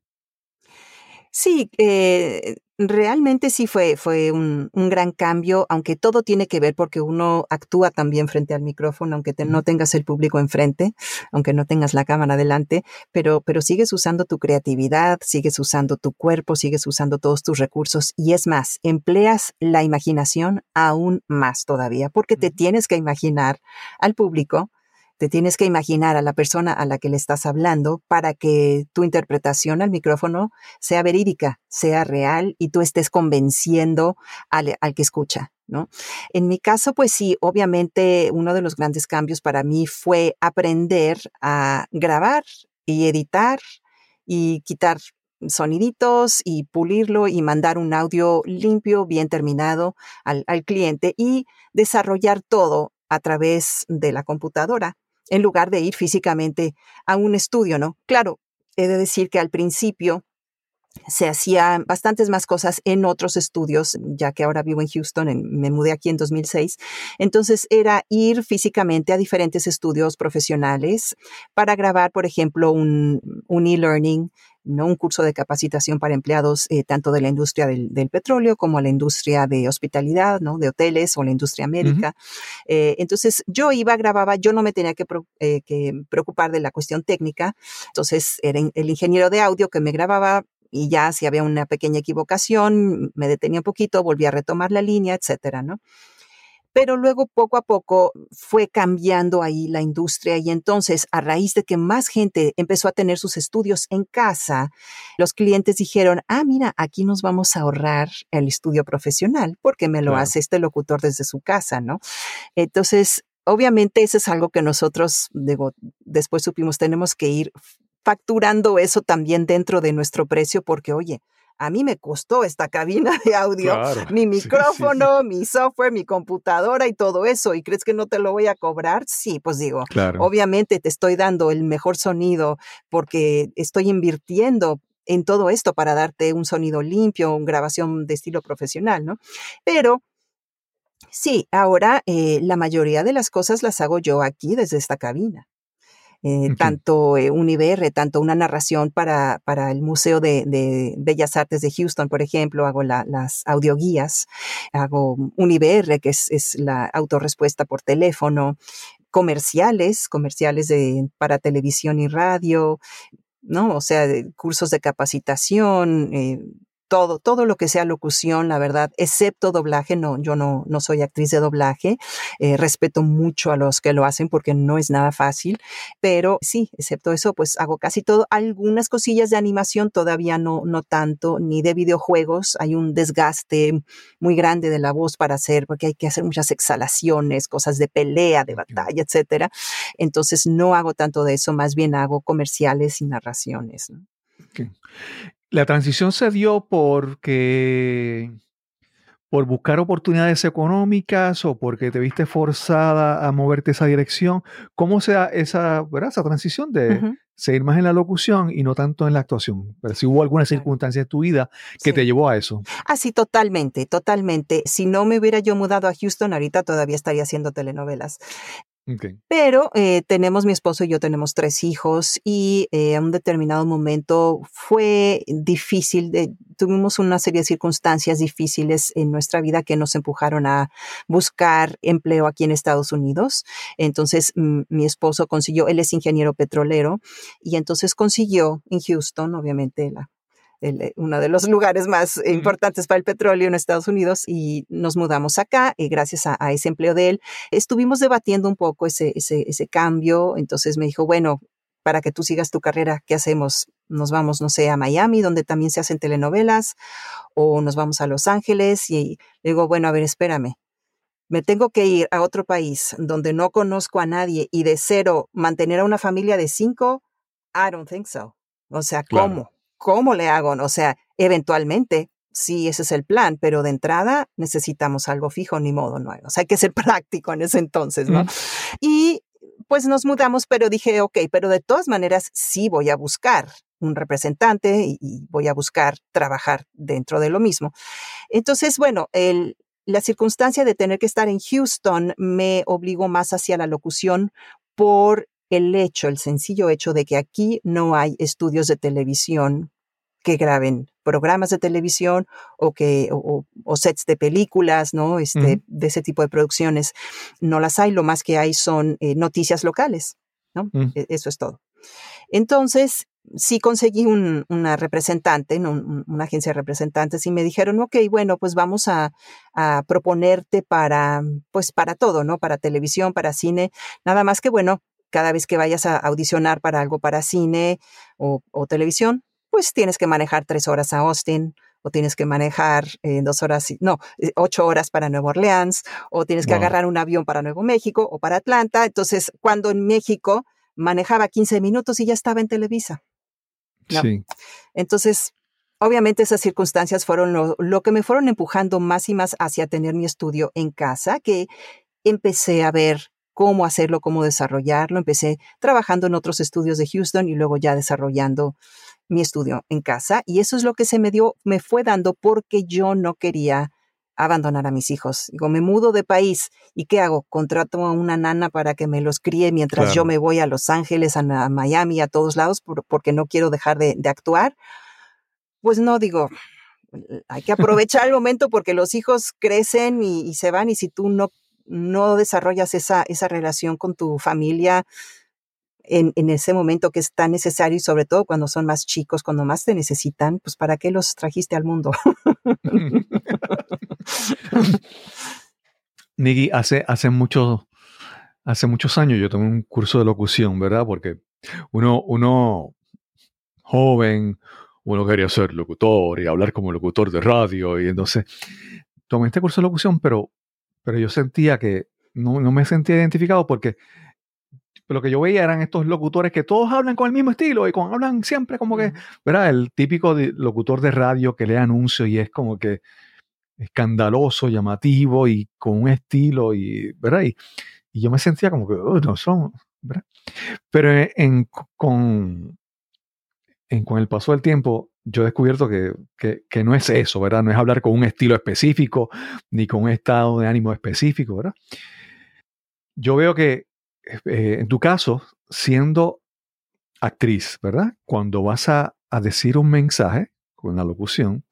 Sí, eh, realmente sí fue, fue un, un, gran cambio, aunque todo tiene que ver porque uno actúa también frente al micrófono, aunque te, no tengas el público enfrente, aunque no tengas la cámara delante, pero, pero sigues usando tu creatividad, sigues usando tu cuerpo, sigues usando todos tus recursos y es más, empleas la imaginación aún más todavía, porque te tienes que imaginar al público te tienes que imaginar a la persona a la que le estás hablando para que tu interpretación al micrófono sea verídica, sea real y tú estés convenciendo al, que escucha. ¿No? En mi caso, pues sí, obviamente uno de los grandes cambios para mí fue aprender a grabar y editar y quitar soniditos y pulirlo y mandar un audio limpio, bien terminado al cliente y desarrollar todo a través de la computadora en lugar de ir físicamente a un estudio, ¿no? Claro, he de decir que al principio se hacían bastantes más cosas en otros estudios, ya que ahora vivo en Houston, me mudé aquí en 2006. Entonces era ir físicamente a diferentes estudios profesionales para grabar, por ejemplo, un, un e-learning ¿no? un curso de capacitación para empleados eh, tanto de la industria del, del, petróleo como la industria de hospitalidad, ¿no? de hoteles o la industria médica. Uh -huh. eh, entonces yo iba, grababa, yo no me tenía que, eh, que, preocupar de la cuestión técnica, entonces era el ingeniero de audio que me grababa. Y ya si había una pequeña equivocación, me detenía un poquito, volvía a retomar la línea, etcétera, ¿no? pero luego poco a poco fue cambiando ahí la industria y entonces a raíz de que más gente empezó a tener sus estudios en casa, los clientes dijeron, ah, mira, aquí nos vamos a ahorrar el estudio profesional porque me lo claro. hace este locutor desde su casa, ¿no? Entonces, obviamente eso es algo que nosotros, digo, después supimos, tenemos que ir facturando eso también dentro de nuestro precio porque, oye, a mí me costó esta cabina de audio, claro, mi micrófono, sí, sí, sí. mi software, mi computadora y todo eso. ¿Y crees que no te lo voy a cobrar? Sí, pues digo, claro. obviamente te estoy dando el mejor sonido porque estoy invirtiendo en todo esto para darte un sonido limpio, una grabación de estilo profesional, ¿no? Pero sí, ahora eh, la mayoría de las cosas las hago yo aquí desde esta cabina. Eh, okay. tanto eh, un IBR, tanto una narración para, para el Museo de, de, Bellas Artes de Houston, por ejemplo, hago la, las audioguías, hago un IBR, que es, es la autorrespuesta por teléfono, comerciales, comerciales de, para televisión y radio, ¿no? O sea, de cursos de capacitación, eh, todo, todo lo que sea locución, la verdad, excepto doblaje, no, yo no, no soy actriz de doblaje, eh, respeto mucho a los que lo hacen porque no es nada fácil, pero sí, excepto eso, pues hago casi todo, algunas cosillas de animación todavía no, no tanto, ni de videojuegos, hay un desgaste muy grande de la voz para hacer, porque hay que hacer muchas exhalaciones, cosas de pelea, de batalla, etcétera, entonces no hago tanto de eso, más bien hago comerciales y narraciones. ¿no? La transición se dio porque por buscar oportunidades económicas o porque te viste forzada a moverte esa dirección. ¿Cómo se da esa, esa transición de seguir más en la locución y no tanto en la actuación? Pero si hubo alguna circunstancia en tu vida que te llevó a eso. Ah, sí, totalmente, totalmente. Si no me hubiera yo mudado a Houston, ahorita todavía estaría haciendo telenovelas. Pero eh, tenemos, mi esposo y yo tenemos tres hijos y eh, a un determinado momento fue difícil, tuvimos una serie de circunstancias difíciles en nuestra vida que nos empujaron a buscar empleo aquí en Estados Unidos. Entonces mi esposo consiguió, él es ingeniero petrolero y entonces consiguió en Houston, obviamente la eh, uno de los lugares más importantes para el petróleo en Estados Unidos y nos mudamos acá y gracias a, ese empleo de él estuvimos debatiendo un poco ese, ese, ese cambio. Entonces me dijo, bueno, para que tú sigas tu carrera, ¿qué hacemos? Nos vamos, no sé, a Miami, donde también se hacen telenovelas, o nos vamos a Los Ángeles y le digo, bueno, a ver, espérame. Me tengo que ir a otro país donde no conozco a nadie y de cero mantener a una familia de cinco. I don't think so. O sea, ¿cómo? ¿Cómo le hago? O sea, eventualmente, sí, ese es el plan, pero de entrada necesitamos algo fijo, ni modo, no. O sea, hay que ser práctico en ese entonces, ¿no? Y pues nos mudamos, pero dije, ok, pero de todas maneras sí voy a buscar un representante y, voy a buscar trabajar dentro de lo mismo. Entonces, bueno, el, la circunstancia de tener que estar en Houston me obligó más hacia la locución por el hecho, el sencillo hecho de que aquí no hay estudios de televisión que graben programas de televisión o que o, sets de películas, ¿no? Este, de ese tipo de producciones no las hay. Lo más que hay son eh, noticias locales, ¿no? Mm. E, eso es todo. Entonces sí conseguí una representante, una agencia de representantes y me dijeron, ok, bueno, pues vamos a, a proponerte para, pues para todo, ¿no? Para televisión, para cine. Nada más que bueno, cada vez que vayas a audicionar para algo para cine o, televisión, pues tienes que manejar tres horas a Austin o tienes que manejar eh, dos horas, no, eh, ocho horas para Nueva Orleans, o tienes que agarrar un avión para Nuevo México o para Atlanta. Entonces, cuando en México manejaba 15 minutos y ya estaba en Televisa. Sí. Entonces, obviamente esas circunstancias fueron lo, lo, que me fueron empujando más y más hacia tener mi estudio en casa, que empecé a ver cómo hacerlo, cómo desarrollarlo. Empecé trabajando en otros estudios de Houston y luego ya desarrollando mi estudio en casa. Y eso es lo que se me dio, me fue dando porque yo no quería abandonar a mis hijos. Digo, me mudo de país y ¿qué hago? Contrato a una nana para que me los críe mientras yo me voy a Los Ángeles, a, Miami, a todos lados porque no quiero dejar de, actuar. Pues no, digo, hay que aprovechar el momento porque los hijos crecen y, y, se van y si tú no no desarrollas esa, esa relación con tu familia en, en, ese momento que es tan necesario y sobre todo cuando son más chicos, cuando más te necesitan, pues ¿para qué los trajiste al mundo? Niggy, hace, hace, mucho, hace muchos años yo tomé un curso de locución, ¿verdad? Porque uno, uno joven, uno quería ser locutor y hablar como locutor de radio y entonces tomé este curso de locución, pero pero yo sentía que no, me sentía identificado porque lo que yo veía eran estos locutores que todos hablan con el mismo estilo y con, hablan siempre como que, ¿verdad? El típico locutor de radio que lee anuncios y es como que escandaloso, llamativo y con un estilo y, ¿verdad? Y, yo me sentía como que, oh, no son, ¿verdad? Pero en, con, en, con el paso del tiempo, yo he descubierto que, que, no es eso, ¿verdad? No es hablar con un estilo específico ni con un estado de ánimo específico, ¿verdad? Yo veo que eh, en tu caso, siendo actriz, ¿verdad? Cuando vas a, a decir un mensaje con la locución,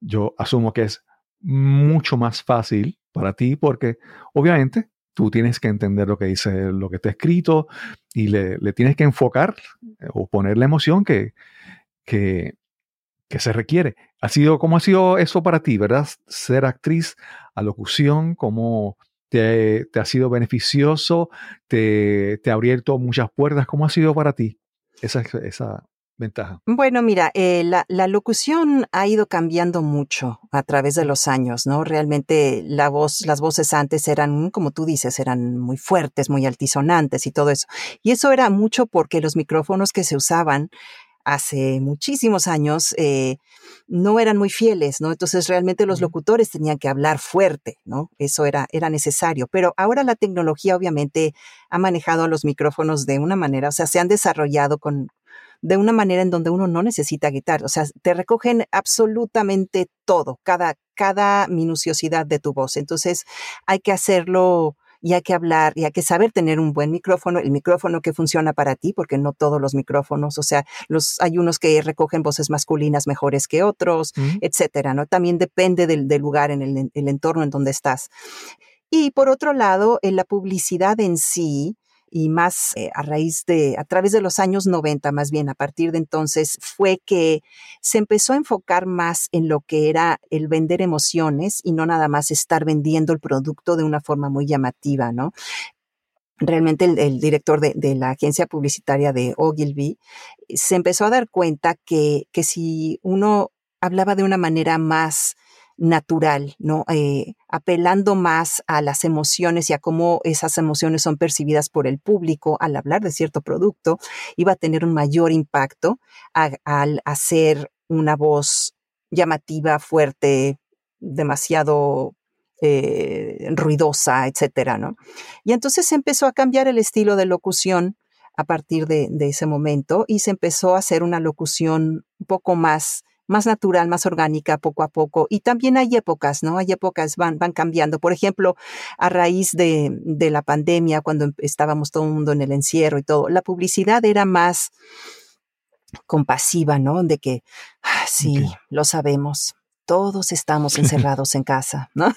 yo asumo que es mucho más fácil para ti porque obviamente tú tienes que entender lo que dice, lo que está escrito y le, le tienes que enfocar eh, o poner la emoción que, que, que se requiere. Ha sido, ¿Cómo ha sido eso para ti, verdad? Ser actriz, alocución, ¿cómo te, ha sido beneficioso? Te, ¿Te ha abierto muchas puertas? ¿Cómo ha sido para ti esa, esa ventaja? Bueno, mira, eh, la, la, locución ha ido cambiando mucho a través de los años, ¿no? Realmente la voz, las voces antes eran, como tú dices, eran muy fuertes, muy altisonantes y todo eso. Y eso era mucho porque los micrófonos que se usaban hace muchísimos años eh, no eran muy fieles, ¿no? Entonces realmente los locutores tenían que hablar fuerte, ¿no? Eso era, era necesario. Pero ahora la tecnología obviamente ha manejado a los micrófonos de una manera, o sea, se han desarrollado con, de una manera en donde uno no necesita gritar, o sea, te recogen absolutamente todo, cada, cada minuciosidad de tu voz. Entonces hay que hacerlo y hay que hablar y hay que saber tener un buen micrófono, el micrófono que funciona para ti, porque no todos los micrófonos, o sea, los, hay unos que recogen voces masculinas mejores que otros, etcétera, ¿no? También depende del, del lugar en el, el, entorno en donde estás. Y por otro lado, en la publicidad en sí, y más eh, a raíz de, a través de los años 90, más bien a partir de entonces, fue que se empezó a enfocar más en lo que era el vender emociones y no nada más estar vendiendo el producto de una forma muy llamativa, ¿no? realmente el, director de, de, la agencia publicitaria de Ogilvy se empezó a dar cuenta que, que si uno hablaba de una manera más natural, ¿no? Eh, apelando más a las emociones y a cómo esas emociones son percibidas por el público al hablar de cierto producto, iba a tener un mayor impacto al hacer una voz llamativa, fuerte, demasiado eh, ruidosa, etcétera, ¿no? Y entonces se empezó a cambiar el estilo de locución a partir de, de ese momento y se empezó a hacer una locución un poco más más natural, más orgánica poco a poco. Y también hay épocas, ¿no? Hay épocas, van, van cambiando. Por ejemplo, a raíz de, de la pandemia, cuando em, estábamos todo el mundo en el encierro y todo, la publicidad era más compasiva, ¿no? De que, ah, sí, okay. lo sabemos, todos estamos encerrados en casa, ¿no?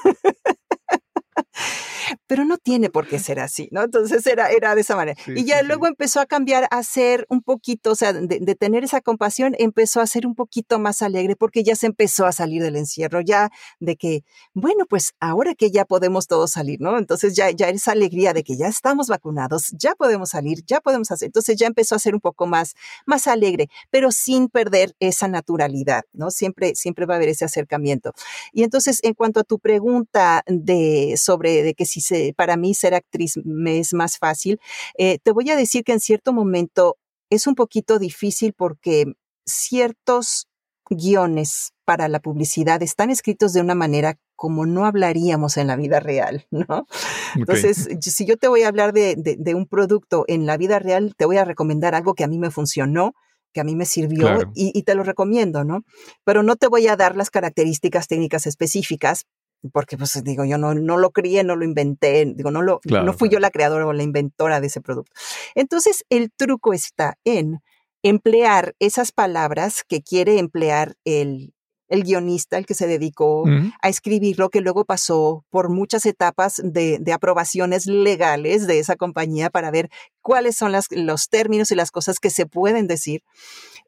Pero no tiene por qué ser así, ¿no? Entonces era, era de esa manera. Sí, y ya sí, luego sí. empezó a cambiar a ser un poquito, o sea, de, de, tener esa compasión, empezó a ser un poquito más alegre porque ya se empezó a salir del encierro, ya de que, bueno, pues ahora que ya podemos todos salir, ¿no? Entonces ya, ya esa alegría de que ya estamos vacunados, ya podemos salir, ya podemos hacer, entonces ya empezó a ser un poco más, más alegre, pero sin perder esa naturalidad, ¿no? Siempre, siempre va a haber ese acercamiento. Y entonces, en cuanto a tu pregunta de, sobre de que si se, para mí ser actriz me es más fácil, eh, te voy a decir que en cierto momento es un poquito difícil porque ciertos guiones para la publicidad están escritos de una manera como no hablaríamos en la vida real, ¿no? Entonces, si yo te voy a hablar de, de, de, un producto en la vida real, te voy a recomendar algo que a mí me funcionó, que a mí me sirvió claro. y, y, te lo recomiendo, ¿no? Pero no te voy a dar las características técnicas específicas porque pues digo, yo no, no lo crié, no lo inventé, digo, no lo, claro, no fui claro. yo la creadora o la inventora de ese producto. Entonces, el truco está en emplear esas palabras que quiere emplear el, el guionista, el que se dedicó uh -huh. a escribirlo, que luego pasó por muchas etapas de, de, aprobaciones legales de esa compañía para ver cuáles son las, los términos y las cosas que se pueden decir.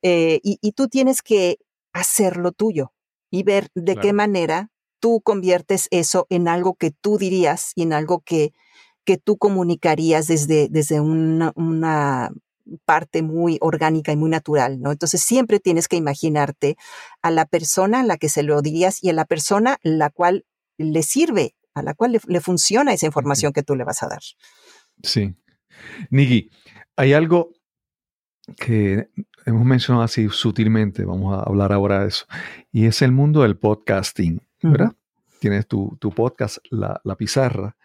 Eh, y, y, tú tienes que hacerlo tuyo y ver de claro. qué manera tú conviertes eso en algo que tú dirías y en algo que, que tú comunicarías desde, desde una, una parte muy orgánica y muy natural, ¿no? Entonces siempre tienes que imaginarte a la persona a la que se lo dirías y a la persona la cual le sirve, a la cual le, le funciona esa información que tú le vas a dar. Sí. Niki, hay algo que hemos mencionado así sutilmente, vamos a hablar ahora de eso, y es el mundo del podcasting. ¿Verdad? Tienes tu, tu podcast, la, la, Pizarra.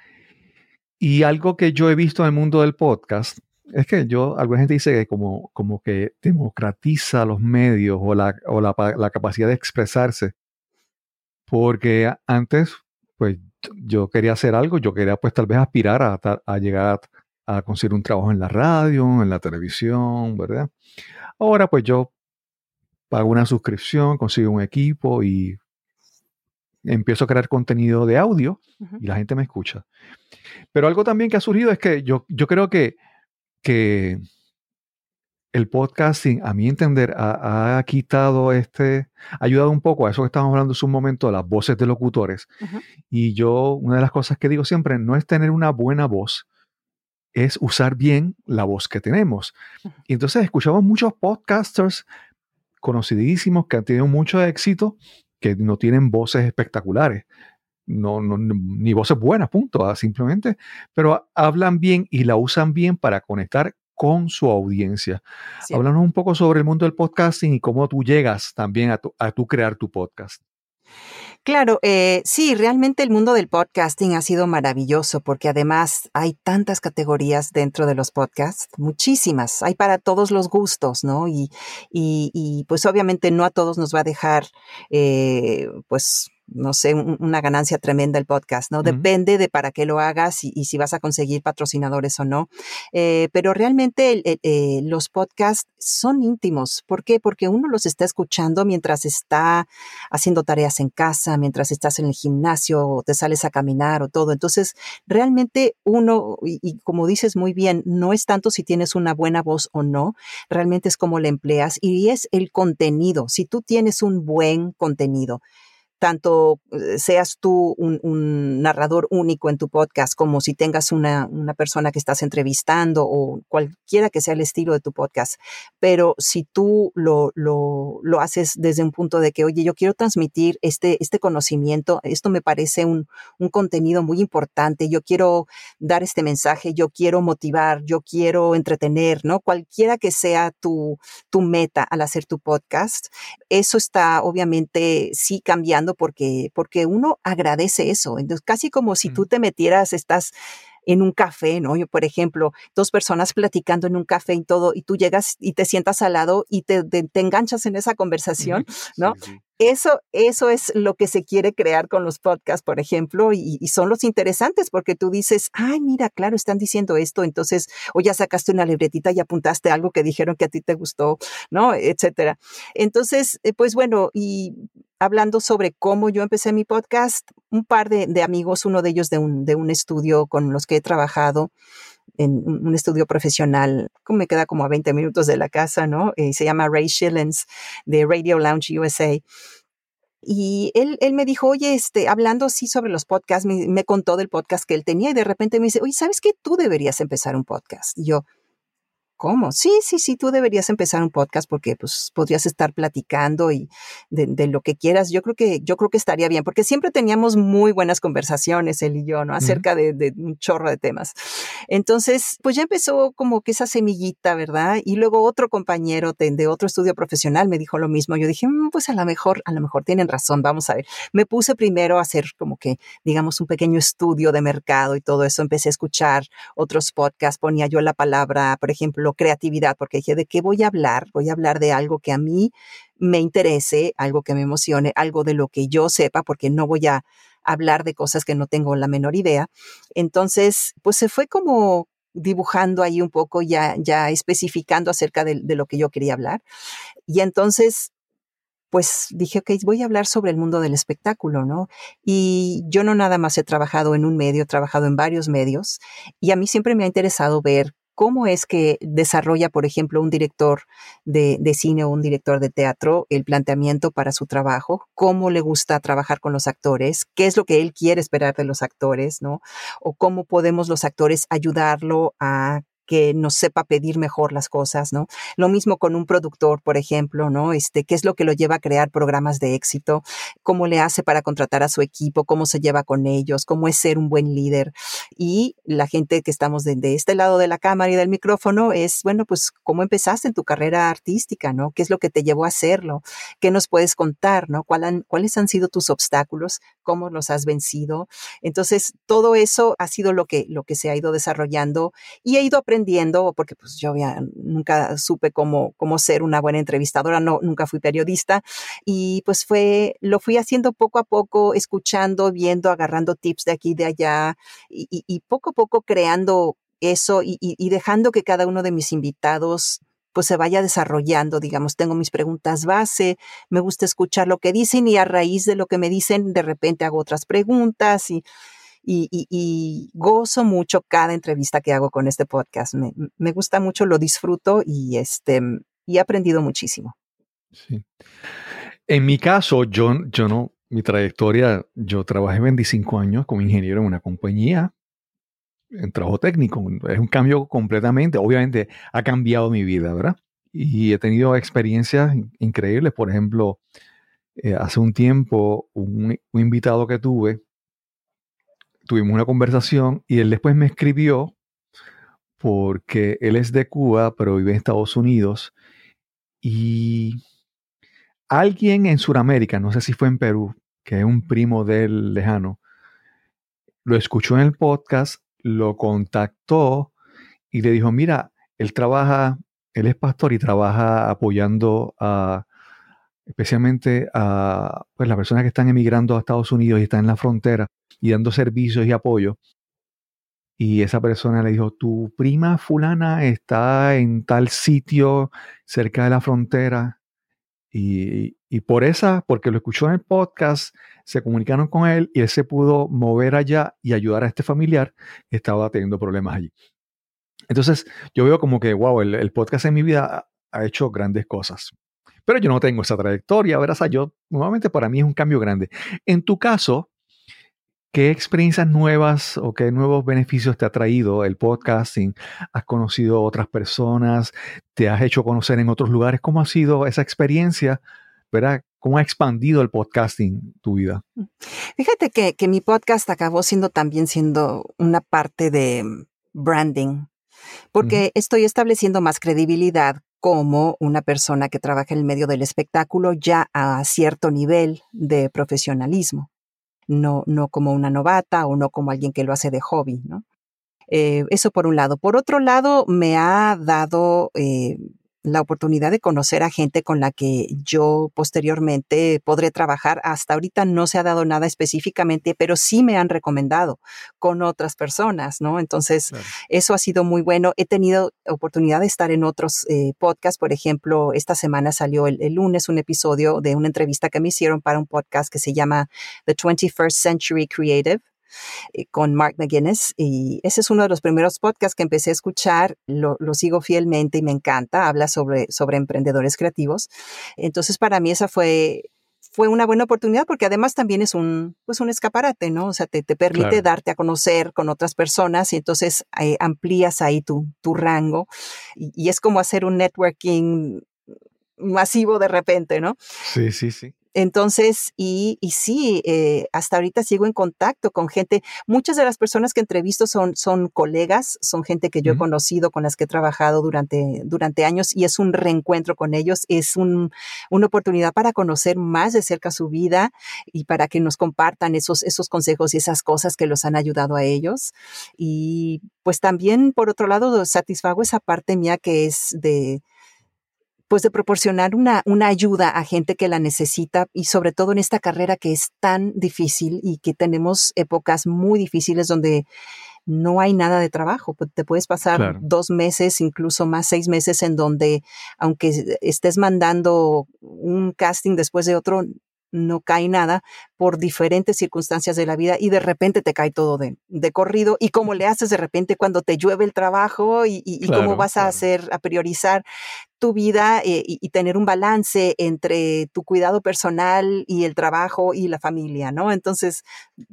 Y algo que yo he visto en el mundo del podcast es que yo, alguna gente dice que como, como que democratiza los medios o, la, o la, la capacidad de expresarse. Porque antes, pues yo quería hacer algo, yo quería pues tal vez aspirar a, llegar a, a conseguir un trabajo en la radio, en la televisión, ¿verdad? Ahora pues yo pago una suscripción, consigo un equipo y empiezo a crear contenido de audio y la gente me escucha. Pero algo también que ha surgido es que yo, yo creo que, que el podcasting, a mi entender, ha, ha quitado este, ha ayudado un poco a eso que estábamos hablando hace un momento, de las voces de locutores. Y yo, una de las cosas que digo siempre, no es tener una buena voz, es usar bien la voz que tenemos. Y entonces escuchamos muchos podcasters conocidísimos que han tenido mucho éxito, que no tienen voces espectaculares. No, no, ni voces buenas, punto, ah, simplemente, pero hablan bien y la usan bien para conectar con su audiencia. Sí. Háblanos un poco sobre el mundo del podcasting y cómo tú llegas también a tu, a tu crear tu podcast. Claro, eh, sí, realmente el mundo del podcasting ha sido maravilloso porque además hay tantas categorías dentro de los podcasts, muchísimas, hay para todos los gustos, ¿no? Y, y, y, pues obviamente no a todos nos va a dejar, eh, pues, no sé, un- una ganancia tremenda el podcast, ¿no? Depende de para qué lo hagas y, y si vas a conseguir patrocinadores o no. Eh, pero realmente el- el- eh, los podcasts son íntimos. ¿Por qué? Porque uno los está escuchando mientras está haciendo tareas en casa, mientras estás en el gimnasio o te sales a caminar o todo. Entonces, realmente uno, y, y como dices muy bien, no es tanto si tienes una buena voz o no, realmente es cómo la empleas y es el contenido. Si tú tienes un buen contenido, tanto eh, seas tú un, narrador único en tu podcast como si tengas una, una persona que estás entrevistando o cualquiera que sea el estilo de tu podcast. Pero si tú lo, lo, lo haces desde un punto de que, oye, yo quiero transmitir este, este conocimiento, esto me parece un, un contenido muy importante, yo quiero dar este mensaje, yo quiero motivar, yo quiero entretener, ¿no? Cualquiera que sea tu, tu meta al hacer tu podcast, eso está obviamente sí cambiando porque, porque uno agradece eso. Entonces, casi como si Mm. tú te metieras, estás en un café, ¿no? Yo, por ejemplo, dos personas platicando en un café y todo, y tú llegas y te sientas al lado y te, te, te enganchas en esa conversación, ¿no? Sí, sí. Eso, eso es lo que se quiere crear con los podcasts, por ejemplo, y, son los interesantes porque tú dices, ay, mira, claro, están diciendo esto, entonces, o ya sacaste una libretita y apuntaste algo que dijeron que a ti te gustó, ¿no? Etcétera. Entonces, eh, pues bueno, y hablando sobre cómo yo empecé mi podcast, un par de, de amigos, uno de ellos de un, de un estudio con los que he trabajado, en un estudio profesional, me queda como a 20 minutos de la casa, ¿no? Eh, se llama Ray Shillens de Radio Lounge USA. Y él, él me dijo, oye, este, hablando así sobre los podcasts, me, me, contó del podcast que él tenía y de repente me dice, oye, ¿sabes qué? Tú deberías empezar un podcast. Y yo, ¿Cómo? Sí, sí, sí, tú deberías empezar un podcast porque pues podrías estar platicando y de, de, lo que quieras. Yo creo que, yo creo que estaría bien, porque siempre teníamos muy buenas conversaciones, él y yo, ¿no? Acerca uh -huh. de, de, un chorro de temas. Entonces, pues ya empezó como que esa semillita, ¿verdad? Y luego otro compañero de, de otro estudio profesional me dijo lo mismo. Yo dije, mmm, pues a lo mejor, a lo mejor tienen razón, vamos a ver. Me puse primero a hacer como que, digamos, un pequeño estudio de mercado y todo eso. Empecé a escuchar otros podcasts, ponía yo la palabra, por ejemplo, creatividad, porque dije, ¿de qué voy a hablar? Voy a hablar de algo que a mí me interese, algo que me emocione, algo de lo que yo sepa, porque no voy a hablar de cosas que no tengo la menor idea. Entonces, pues se fue como dibujando ahí un poco, ya, ya especificando acerca de, lo que yo quería hablar. Y entonces pues dije, ok, voy a hablar sobre el mundo del espectáculo, ¿no? Y yo no nada más he trabajado en un medio, he trabajado en varios medios y a mí siempre me ha interesado ver cómo es que desarrolla, por ejemplo, un director de, cine o un director de teatro el planteamiento para su trabajo, cómo le gusta trabajar con los actores, qué es lo que él quiere esperar de los actores, ¿no? O cómo podemos los actores ayudarlo a que nos sepa pedir mejor las cosas, ¿no? Lo mismo con un productor, por ejemplo, ¿no? Este, ¿qué es lo que lo lleva a crear programas de éxito? ¿Cómo le hace para contratar a su equipo? ¿Cómo se lleva con ellos? ¿Cómo es ser un buen líder? Y la gente que estamos de, este lado de la cámara y del micrófono es, bueno, pues, ¿cómo empezaste en tu carrera artística, ¿no? ¿Qué es lo que te llevó a hacerlo? ¿Qué nos puedes contar, ¿no? ¿Cuál han, ¿Cuáles han sido tus obstáculos? ¿Cómo los has vencido? Entonces, todo eso ha sido lo que, lo que se ha ido desarrollando y he ido aprendiendo porque pues yo ya nunca supe cómo, cómo ser una buena entrevistadora, no, nunca fui periodista, y pues fue, lo fui haciendo poco a poco, escuchando, viendo, agarrando tips de aquí y de allá, y, poco a poco creando eso y, dejando que cada uno de mis invitados pues se vaya desarrollando, digamos, tengo mis preguntas base, me gusta escuchar lo que dicen y a raíz de lo que me dicen, de repente hago otras preguntas y, y, y, gozo mucho cada entrevista que hago con este podcast. Me, me, gusta mucho, lo disfruto y, este, y he aprendido muchísimo. Sí. En mi caso, yo, yo no, mi trayectoria, yo trabajé 25 años como ingeniero en una compañía en trabajo técnico. Es un cambio completamente, obviamente ha cambiado mi vida, ¿verdad? Y he tenido experiencias increíbles. Por ejemplo, eh, hace un tiempo, un, un, invitado que tuve, tuvimos una conversación y él después me escribió porque él es de Cuba, pero vive en Estados Unidos. Y alguien en Sudamérica, no sé si fue en Perú, que es un primo del lejano, lo escuchó en el podcast lo contactó y le dijo, mira, él trabaja, él es pastor y trabaja apoyando especialmente a pues, las personas que están emigrando a Estados Unidos y están en la frontera y dando servicios y apoyo. Y esa persona le dijo, tu prima fulana está en tal sitio cerca de la frontera. Y, y por esa, porque lo escuchó en el podcast, se comunicaron con él y él se pudo mover allá y ayudar a este familiar que estaba teniendo problemas allí. Entonces, yo veo como que, wow, el, podcast en mi vida ha hecho grandes cosas. Pero yo no tengo esa trayectoria, ¿verdad? yo, nuevamente para mí es un cambio grande. En tu caso, ¿qué experiencias nuevas o qué nuevos beneficios te ha traído el podcasting? ¿Has conocido otras personas? ¿Te has hecho conocer en otros lugares? ¿Cómo ha sido esa experiencia? ¿Verdad? ¿Cómo ha expandido el podcasting tu vida? Mm. Fíjate que, que mi podcast acabó siendo también siendo una parte de branding, porque estoy estableciendo más credibilidad como una persona que trabaja en el medio del espectáculo ya a cierto nivel de profesionalismo, no, no como una novata o no como alguien que lo hace de hobby, ¿no? Eh, eso por un lado. Por otro lado, me ha dado eh, la oportunidad de conocer a gente con la que yo posteriormente podré trabajar. Hasta ahorita no se ha dado nada específicamente, pero sí me han recomendado con otras personas, ¿no? Entonces, eso ha sido muy bueno. He tenido oportunidad de estar en otros eh, podcasts. Por ejemplo, esta semana salió el, el, lunes un episodio de una entrevista que me hicieron para un podcast que se llama The 21st Century Creative con Mark McGuinness y ese es uno de los primeros podcasts que empecé a escuchar, lo, sigo fielmente y me encanta, habla sobre, sobre emprendedores creativos. Entonces para mí esa fue fue una buena oportunidad porque además también es un, pues un escaparate, ¿no? O sea, te, te permite darte a conocer con otras personas y entonces eh, amplías ahí tu, tu rango y, y, es como hacer un networking masivo de repente, ¿no? Sí, sí, sí. Entonces, y, y sí, eh, hasta ahorita sigo en contacto con gente. Muchas de las personas que entrevisto son, son colegas, son gente que yo he conocido, con las que he trabajado durante, durante años y es un reencuentro con ellos, es un, una oportunidad para conocer más de cerca su vida y para que nos compartan esos, esos consejos y esas cosas que los han ayudado a ellos. Y pues también, por otro lado, satisfago esa parte mía que es de pues de proporcionar una, una ayuda a gente que la necesita y sobre todo en esta carrera que es tan difícil y que tenemos épocas muy difíciles donde no hay nada de trabajo. Pues, te puedes pasar dos meses, incluso más seis meses en donde, aunque estés mandando un casting después de otro, no cae nada por diferentes circunstancias de la vida y de repente te cae todo de, de corrido y cómo le haces de repente cuando te llueve el trabajo y, y, cómo vas a hacer, a priorizar tu vida eh, y, tener un balance entre tu cuidado personal y el trabajo y la familia, ¿no? Entonces,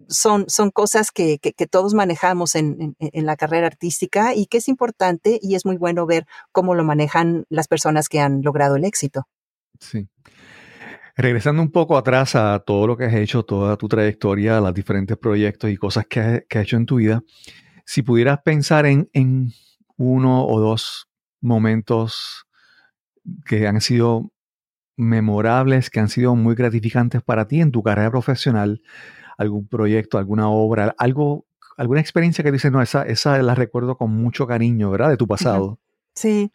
son, son cosas que, que, todos manejamos en, en, en la carrera artística y que es importante y es muy bueno ver cómo lo manejan las personas que han logrado el éxito. Sí. Regresando un poco atrás a todo lo que has hecho, toda tu trayectoria, los diferentes proyectos y cosas que has, hecho en tu vida, si pudieras pensar en, uno o dos momentos que han sido memorables, que han sido muy gratificantes para ti en tu carrera profesional, algún proyecto, alguna obra, algo, alguna experiencia que dices, no, esa, esa la recuerdo con mucho cariño, ¿verdad? De tu pasado. Sí.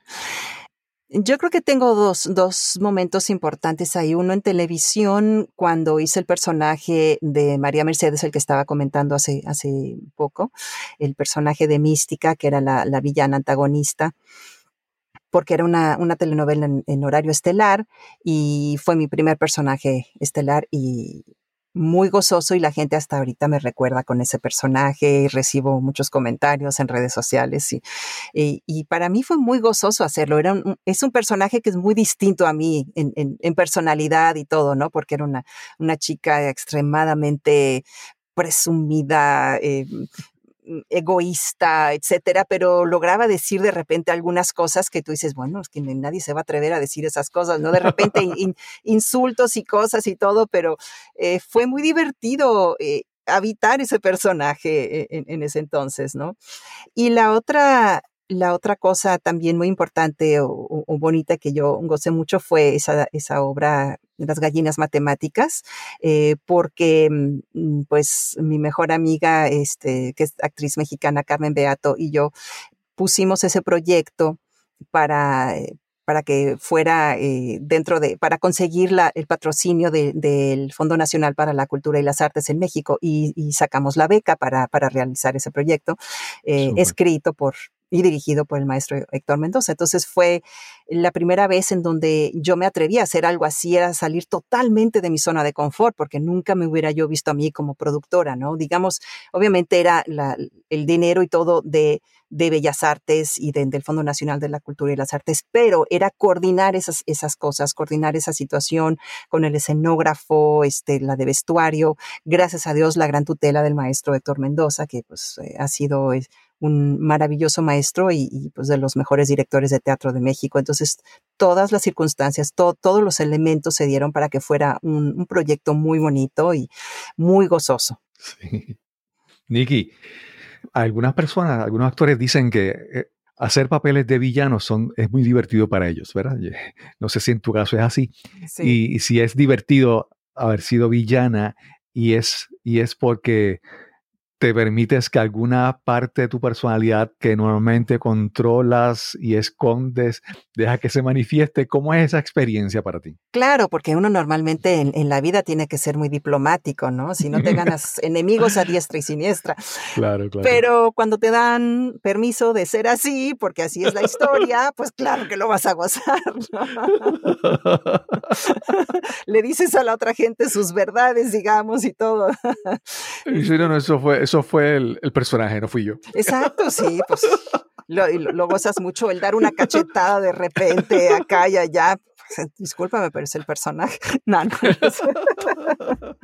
Yo creo que tengo dos, dos momentos importantes ahí. Uno en televisión, cuando hice el personaje de María Mercedes, el que estaba comentando hace, hace poco, el personaje de Mística, que era la, la villana antagonista. porque era una, una telenovela en, en, horario estelar y fue mi primer personaje estelar y muy gozoso y la gente hasta ahorita me recuerda con ese personaje y recibo muchos comentarios en redes sociales y, y, para mí fue muy gozoso hacerlo. Era es un personaje que es muy distinto a mí en, en, en personalidad y todo, ¿no? Porque era una, una chica extremadamente presumida, eh, egoísta, etcétera, pero lograba decir de repente algunas cosas que tú dices, bueno, es que nadie se va a atrever a decir esas cosas, ¿no? De repente in, insultos y cosas y todo, pero eh, fue muy divertido. Eh, habitar ese personaje en, en, ese entonces, ¿no? Y la otra, la otra cosa también muy importante o, o, bonita que yo gocé mucho fue esa, esa obra las gallinas matemáticas, eh, porque mm, pues mi mejor amiga, este, que es actriz mexicana, Carmen Beato, y yo pusimos ese proyecto para, eh, para que fuera eh, dentro de, para conseguir la, el patrocinio de, del Fondo Nacional para la Cultura y las Artes en México y, y sacamos la beca para, para realizar ese proyecto, eh, escrito por, y dirigido por el maestro Héctor Mendoza. Entonces fue la primera vez en donde yo me atreví a hacer algo así, era salir totalmente de mi zona de confort, porque nunca me hubiera yo visto a mí como productora, ¿no? Digamos, obviamente era el dinero y todo de, de Bellas Artes y de, del Fondo Nacional de la Cultura y las Artes, pero era coordinar esas, esas cosas, coordinar esa situación con el escenógrafo, este, la de vestuario, gracias a Dios la gran tutela del maestro Héctor Mendoza, que pues eh, ha sido... Eh, un maravilloso maestro y, y, pues de los mejores directores de teatro de México. Entonces, todas las circunstancias, to, todos los elementos se dieron para que fuera un, un proyecto muy bonito y muy gozoso. Sí. Nikki, algunas personas, algunos actores dicen que eh, hacer papeles de villanos son, es muy divertido para ellos, ¿verdad? No sé si en tu caso es así. Sí. Y, y si es divertido haber sido villana y es, y es porque te permites que alguna parte de tu personalidad que normalmente controlas y escondes, deja que se manifieste. ¿Cómo es esa experiencia para ti? Claro, porque uno normalmente en, en la vida tiene que ser muy diplomático, ¿no? Si no te ganas enemigos a diestra y siniestra. Claro, claro. Pero cuando te dan permiso de ser así, porque así es la historia, pues claro que lo vas a gozar. ¿no? Le dices a la otra gente sus verdades, digamos, y todo. Sí, no, no, eso fue, eso fue el, el, personaje, no fui yo. Exacto, sí, pues lo, lo, gozas mucho, el dar una cachetada de repente acá y allá. Discúlpame, pero es el personaje. No, no.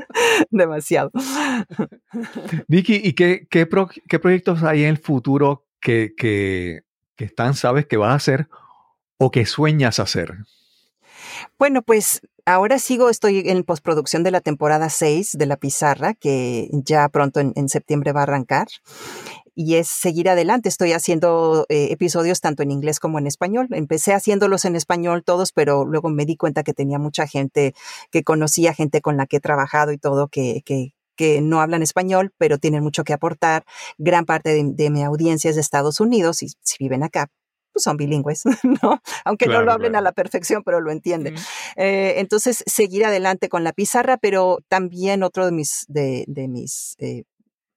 Demasiado. Vicky, ¿y qué, qué, pro, qué, proyectos hay en el futuro que, que, que están, sabes, que vas a hacer o que sueñas hacer? Bueno, pues ahora sigo, estoy en postproducción de la temporada 6 de La Pizarra, que ya pronto en, septiembre va a arrancar. Y es seguir adelante. Estoy haciendo eh, episodios tanto en inglés como en español. Empecé haciéndolos en español todos, pero luego me di cuenta que tenía mucha gente que conocía, gente con la que he trabajado y todo, que, que, que no hablan español, pero tienen mucho que aportar. Gran parte de, de mi audiencia es de Estados Unidos y si viven acá, pues son bilingües, ¿no? Aunque claro, no lo hablen claro. a la perfección, pero lo entienden. Mm. Eh, entonces, seguir adelante con la pizarra, pero también otro de mis, de, de mis eh,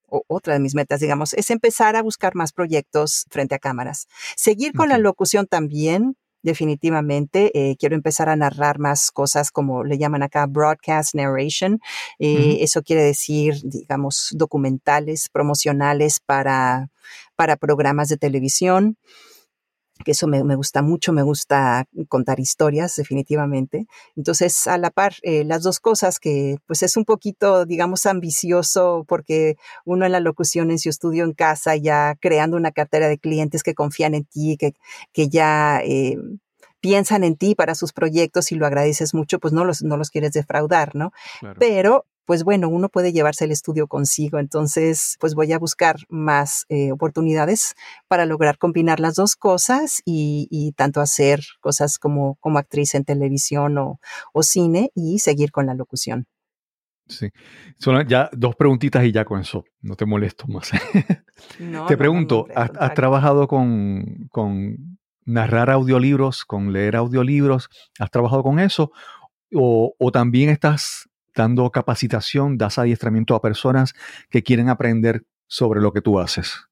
otra de mis metas, digamos, es empezar a buscar más proyectos frente a cámaras. Seguir con okay. la locución también, definitivamente. Eh, quiero empezar a narrar más cosas como le llaman acá broadcast narration. Eh, uh -huh. Eso quiere decir, digamos, documentales promocionales para, para programas de televisión que eso me, me, gusta mucho, me gusta contar historias, definitivamente. Entonces, a la par, eh, las dos cosas que, pues es un poquito, digamos, ambicioso, porque uno en la locución, en su estudio en casa, ya creando una cartera de clientes que confían en ti, que, que ya... Eh, piensan en ti para sus proyectos y lo agradeces mucho, pues no los, no los quieres defraudar, ¿no? Claro. Pero pues bueno, uno puede llevarse el estudio consigo. Entonces, pues voy a buscar más eh, oportunidades para lograr combinar las dos cosas y, y tanto hacer cosas como, como actriz en televisión o, o, cine y seguir con la locución. Sí. Son ya dos preguntitas y ya con eso. No te molesto más. No, te pregunto, no, ¿has, ¿has, trabajado con, con narrar audiolibros, con leer audiolibros? ¿Has trabajado con eso? O, o también estás dando capacitación, das adiestramiento a personas que quieren aprender sobre lo que tú haces?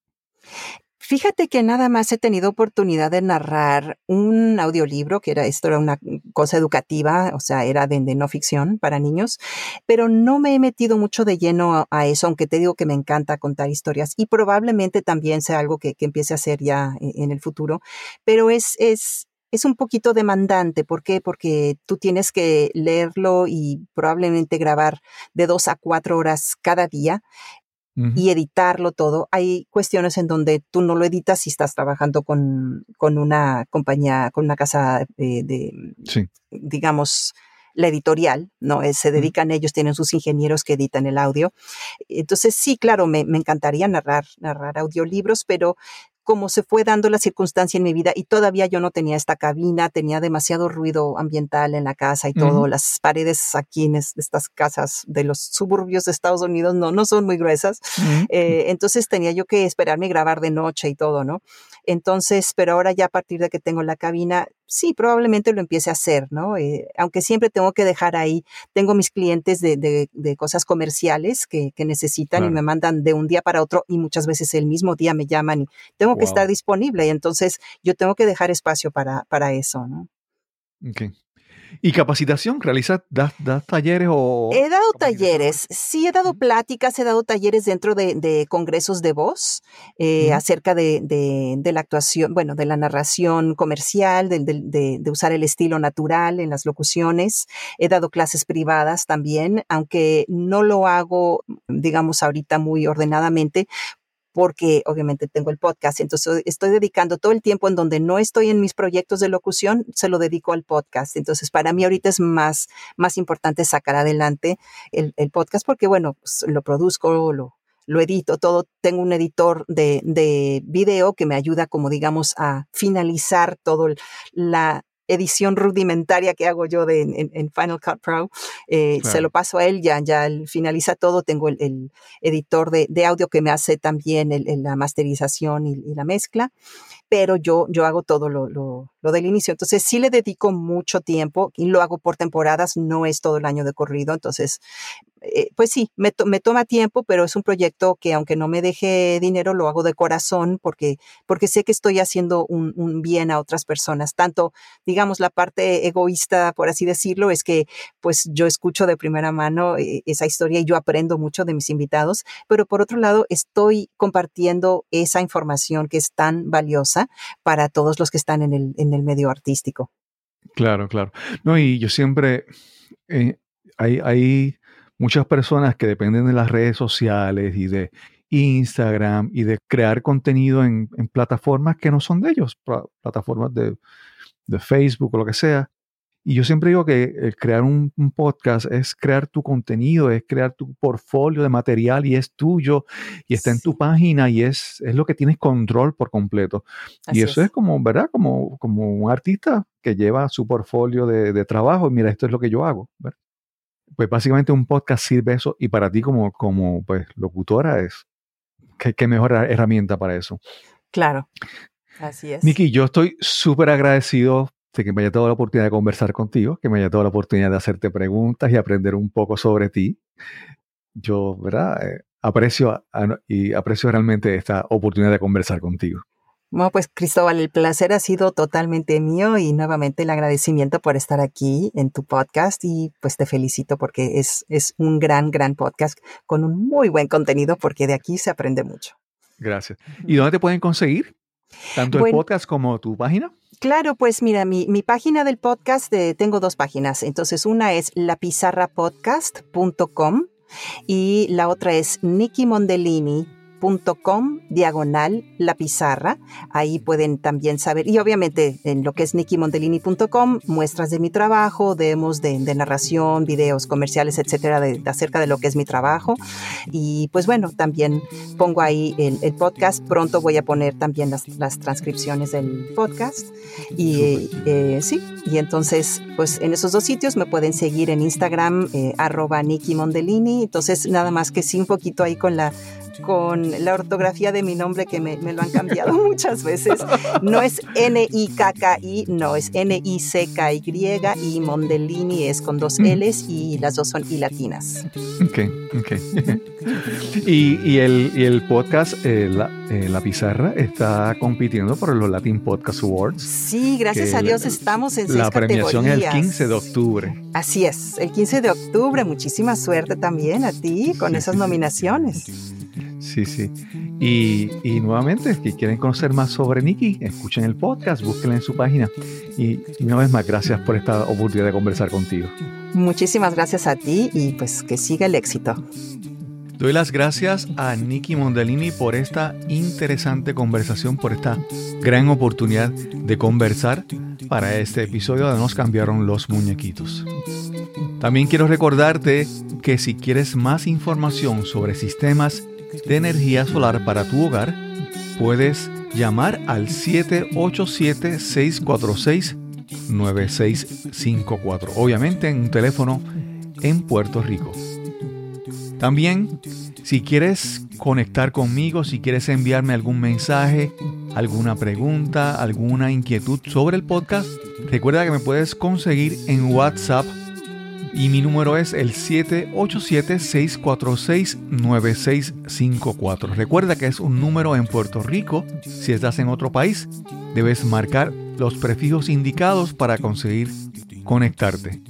Fíjate que nada más he tenido oportunidad de narrar un audiolibro, que era esto era una cosa educativa, o sea, era de, no ficción para niños, pero no me he metido mucho de lleno a, eso, aunque te digo que me encanta contar historias y probablemente también sea algo que, empiece a hacer ya en, en, el futuro, pero es, es, es un poquito demandante. ¿Por qué? Porque tú tienes que leerlo y probablemente grabar de dos a cuatro horas cada día y editarlo todo. Hay cuestiones en donde tú no lo editas si estás trabajando con, con una compañía, con una casa eh, de, digamos, la editorial, ¿no? Eh, se dedican ellos, tienen sus ingenieros que editan el audio. Entonces, sí, claro, me, me encantaría narrar, narrar audiolibros, pero como se fue dando la circunstancia en mi vida y todavía yo no tenía esta cabina, tenía demasiado ruido ambiental en la casa y todo, las paredes aquí en estas casas de los suburbios de Estados Unidos no, no son muy gruesas, eh, entonces tenía yo que esperarme y grabar de noche y todo, ¿no? Entonces, pero ahora ya a partir de que tengo la cabina, sí, probablemente lo empiece a hacer, ¿no? Eh, aunque siempre tengo que dejar ahí, tengo mis clientes de, de, cosas comerciales que, que necesitan y me mandan de un día para otro y muchas veces el mismo día me llaman y tengo que estar disponible y entonces yo tengo que dejar espacio para, para eso, ¿no? Okay. ¿Y capacitación? ¿Realizas, das, talleres o...? He dado talleres, sí he dado pláticas, he dado talleres dentro de, congresos de voz eh, acerca de, de, la actuación, bueno, de la narración comercial, de, usar el estilo natural en las locuciones. He dado clases privadas también, aunque no lo hago, digamos, ahorita muy ordenadamente, porque obviamente tengo el podcast, entonces estoy dedicando todo el tiempo en donde no estoy en mis proyectos de locución, se lo dedico al podcast. Entonces, para mí ahorita es más, más importante sacar adelante el, podcast porque, bueno, pues, lo produzco, lo, lo edito todo. Tengo un editor de, de video que me ayuda como digamos a finalizar todo la, edición rudimentaria que hago yo de, en, Final Cut Pro. Eh, se lo paso a él, ya, ya finaliza todo. Tengo el, editor de, audio que me hace también la masterización y, la mezcla, pero yo, yo hago todo lo, lo, del inicio. Entonces sí le dedico mucho tiempo y lo hago por temporadas, no es todo el año de corrido. Entonces eh, pues sí, me, me, toma tiempo, pero es un proyecto que aunque no me deje dinero, lo hago de corazón porque, porque sé que estoy haciendo un, un, bien a otras personas. Tanto, digamos, la parte egoísta, por así decirlo, es que pues yo escucho de primera mano eh, esa historia y yo aprendo mucho de mis invitados, pero por otro lado, estoy compartiendo esa información que es tan valiosa para todos los que están en el, en el medio artístico. Claro, claro. No, y yo siempre, eh, hay, hay muchas personas que dependen de las redes sociales y de Instagram y de crear contenido en, plataformas que no son de ellos, plataformas de, Facebook o lo que sea. Y yo siempre digo que crear un, podcast es crear tu contenido, es crear tu portfolio de material y es tuyo y está en tu página y es, es lo que tienes control por completo. y eso es. como, ¿verdad? Como, como un artista que lleva su portfolio de, de, trabajo y mira, esto es lo que yo hago. ¿verdad? pues básicamente un podcast sirve eso y para ti como, como pues, locutora es qué, mejor herramienta para eso. Claro, así es. Nikki, yo estoy súper agradecido de que me haya dado la oportunidad de conversar contigo, que me haya dado la oportunidad de hacerte preguntas y aprender un poco sobre ti. Yo, ¿verdad? Eh, aprecio y aprecio realmente esta oportunidad de conversar contigo. Bueno, pues Cristóbal, el placer ha sido totalmente mío y nuevamente el agradecimiento por estar aquí en tu podcast y pues te felicito porque es, es un gran, gran podcast con un muy buen contenido porque de aquí se aprende mucho. Gracias. ¿Y dónde te pueden conseguir? Tanto el podcast como tu página. Claro, pues mira, mi, mi página del podcast, eh, tengo dos páginas. Entonces, una es lapizarrapodcast.com y la otra es Nikki Mondellini diagonal la pizarra. Ahí pueden también saber, y obviamente en lo que es nickimondellini.com, muestras de mi trabajo, demos de, narración, videos comerciales, etcétera, de, acerca de lo que es mi trabajo. Y pues bueno, también pongo ahí el, podcast. Pronto voy a poner también las, las transcripciones del podcast. Y eh, sí, y entonces, pues en esos dos sitios me pueden seguir en Instagram, eh, arroba Nicky. Entonces, nada más que sí, un poquito ahí con la con la ortografía de mi nombre que me, me lo han cambiado muchas veces. No es N-I-K-K-I, no, es N-I-C-K-Y y Mondellini es con dos L's y las dos son I latinas. Ok, ok. y, y, el, y el podcast, eh, la, eh, la, Pizarra, está compitiendo por los Latin Podcast Awards. Sí, gracias a Dios estamos en seis La premiación categorías. es el 15 de octubre. Así es, el 15 de octubre. Muchísima suerte también a ti con esas nominaciones. Sí, sí. Y, y nuevamente, si quieren conocer más sobre Nikki, escuchen el podcast, búsquenla en su página. Y, y una vez más, gracias por esta oportunidad de conversar contigo. Muchísimas gracias a ti y pues que siga el éxito. Doy las gracias a Nikki Mondellini por esta interesante conversación, por esta gran oportunidad de conversar para este episodio de Nos cambiaron los muñequitos. También quiero recordarte que si quieres más información sobre sistemas de energía solar para tu hogar, puedes llamar al 787-646-9654. Obviamente en un teléfono en Puerto Rico. También, si quieres conectar conmigo, si quieres enviarme algún mensaje, alguna pregunta, alguna inquietud sobre el podcast, recuerda que me puedes conseguir en WhatsApp y mi número es el 787-646-9654. Recuerda que es un número en Puerto Rico. Si estás en otro país, debes marcar los prefijos indicados para conseguir conectarte.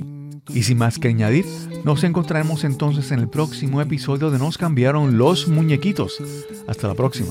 Y sin más que añadir, nos encontraremos entonces en el próximo episodio de Nos cambiaron los muñequitos. Hasta la próxima.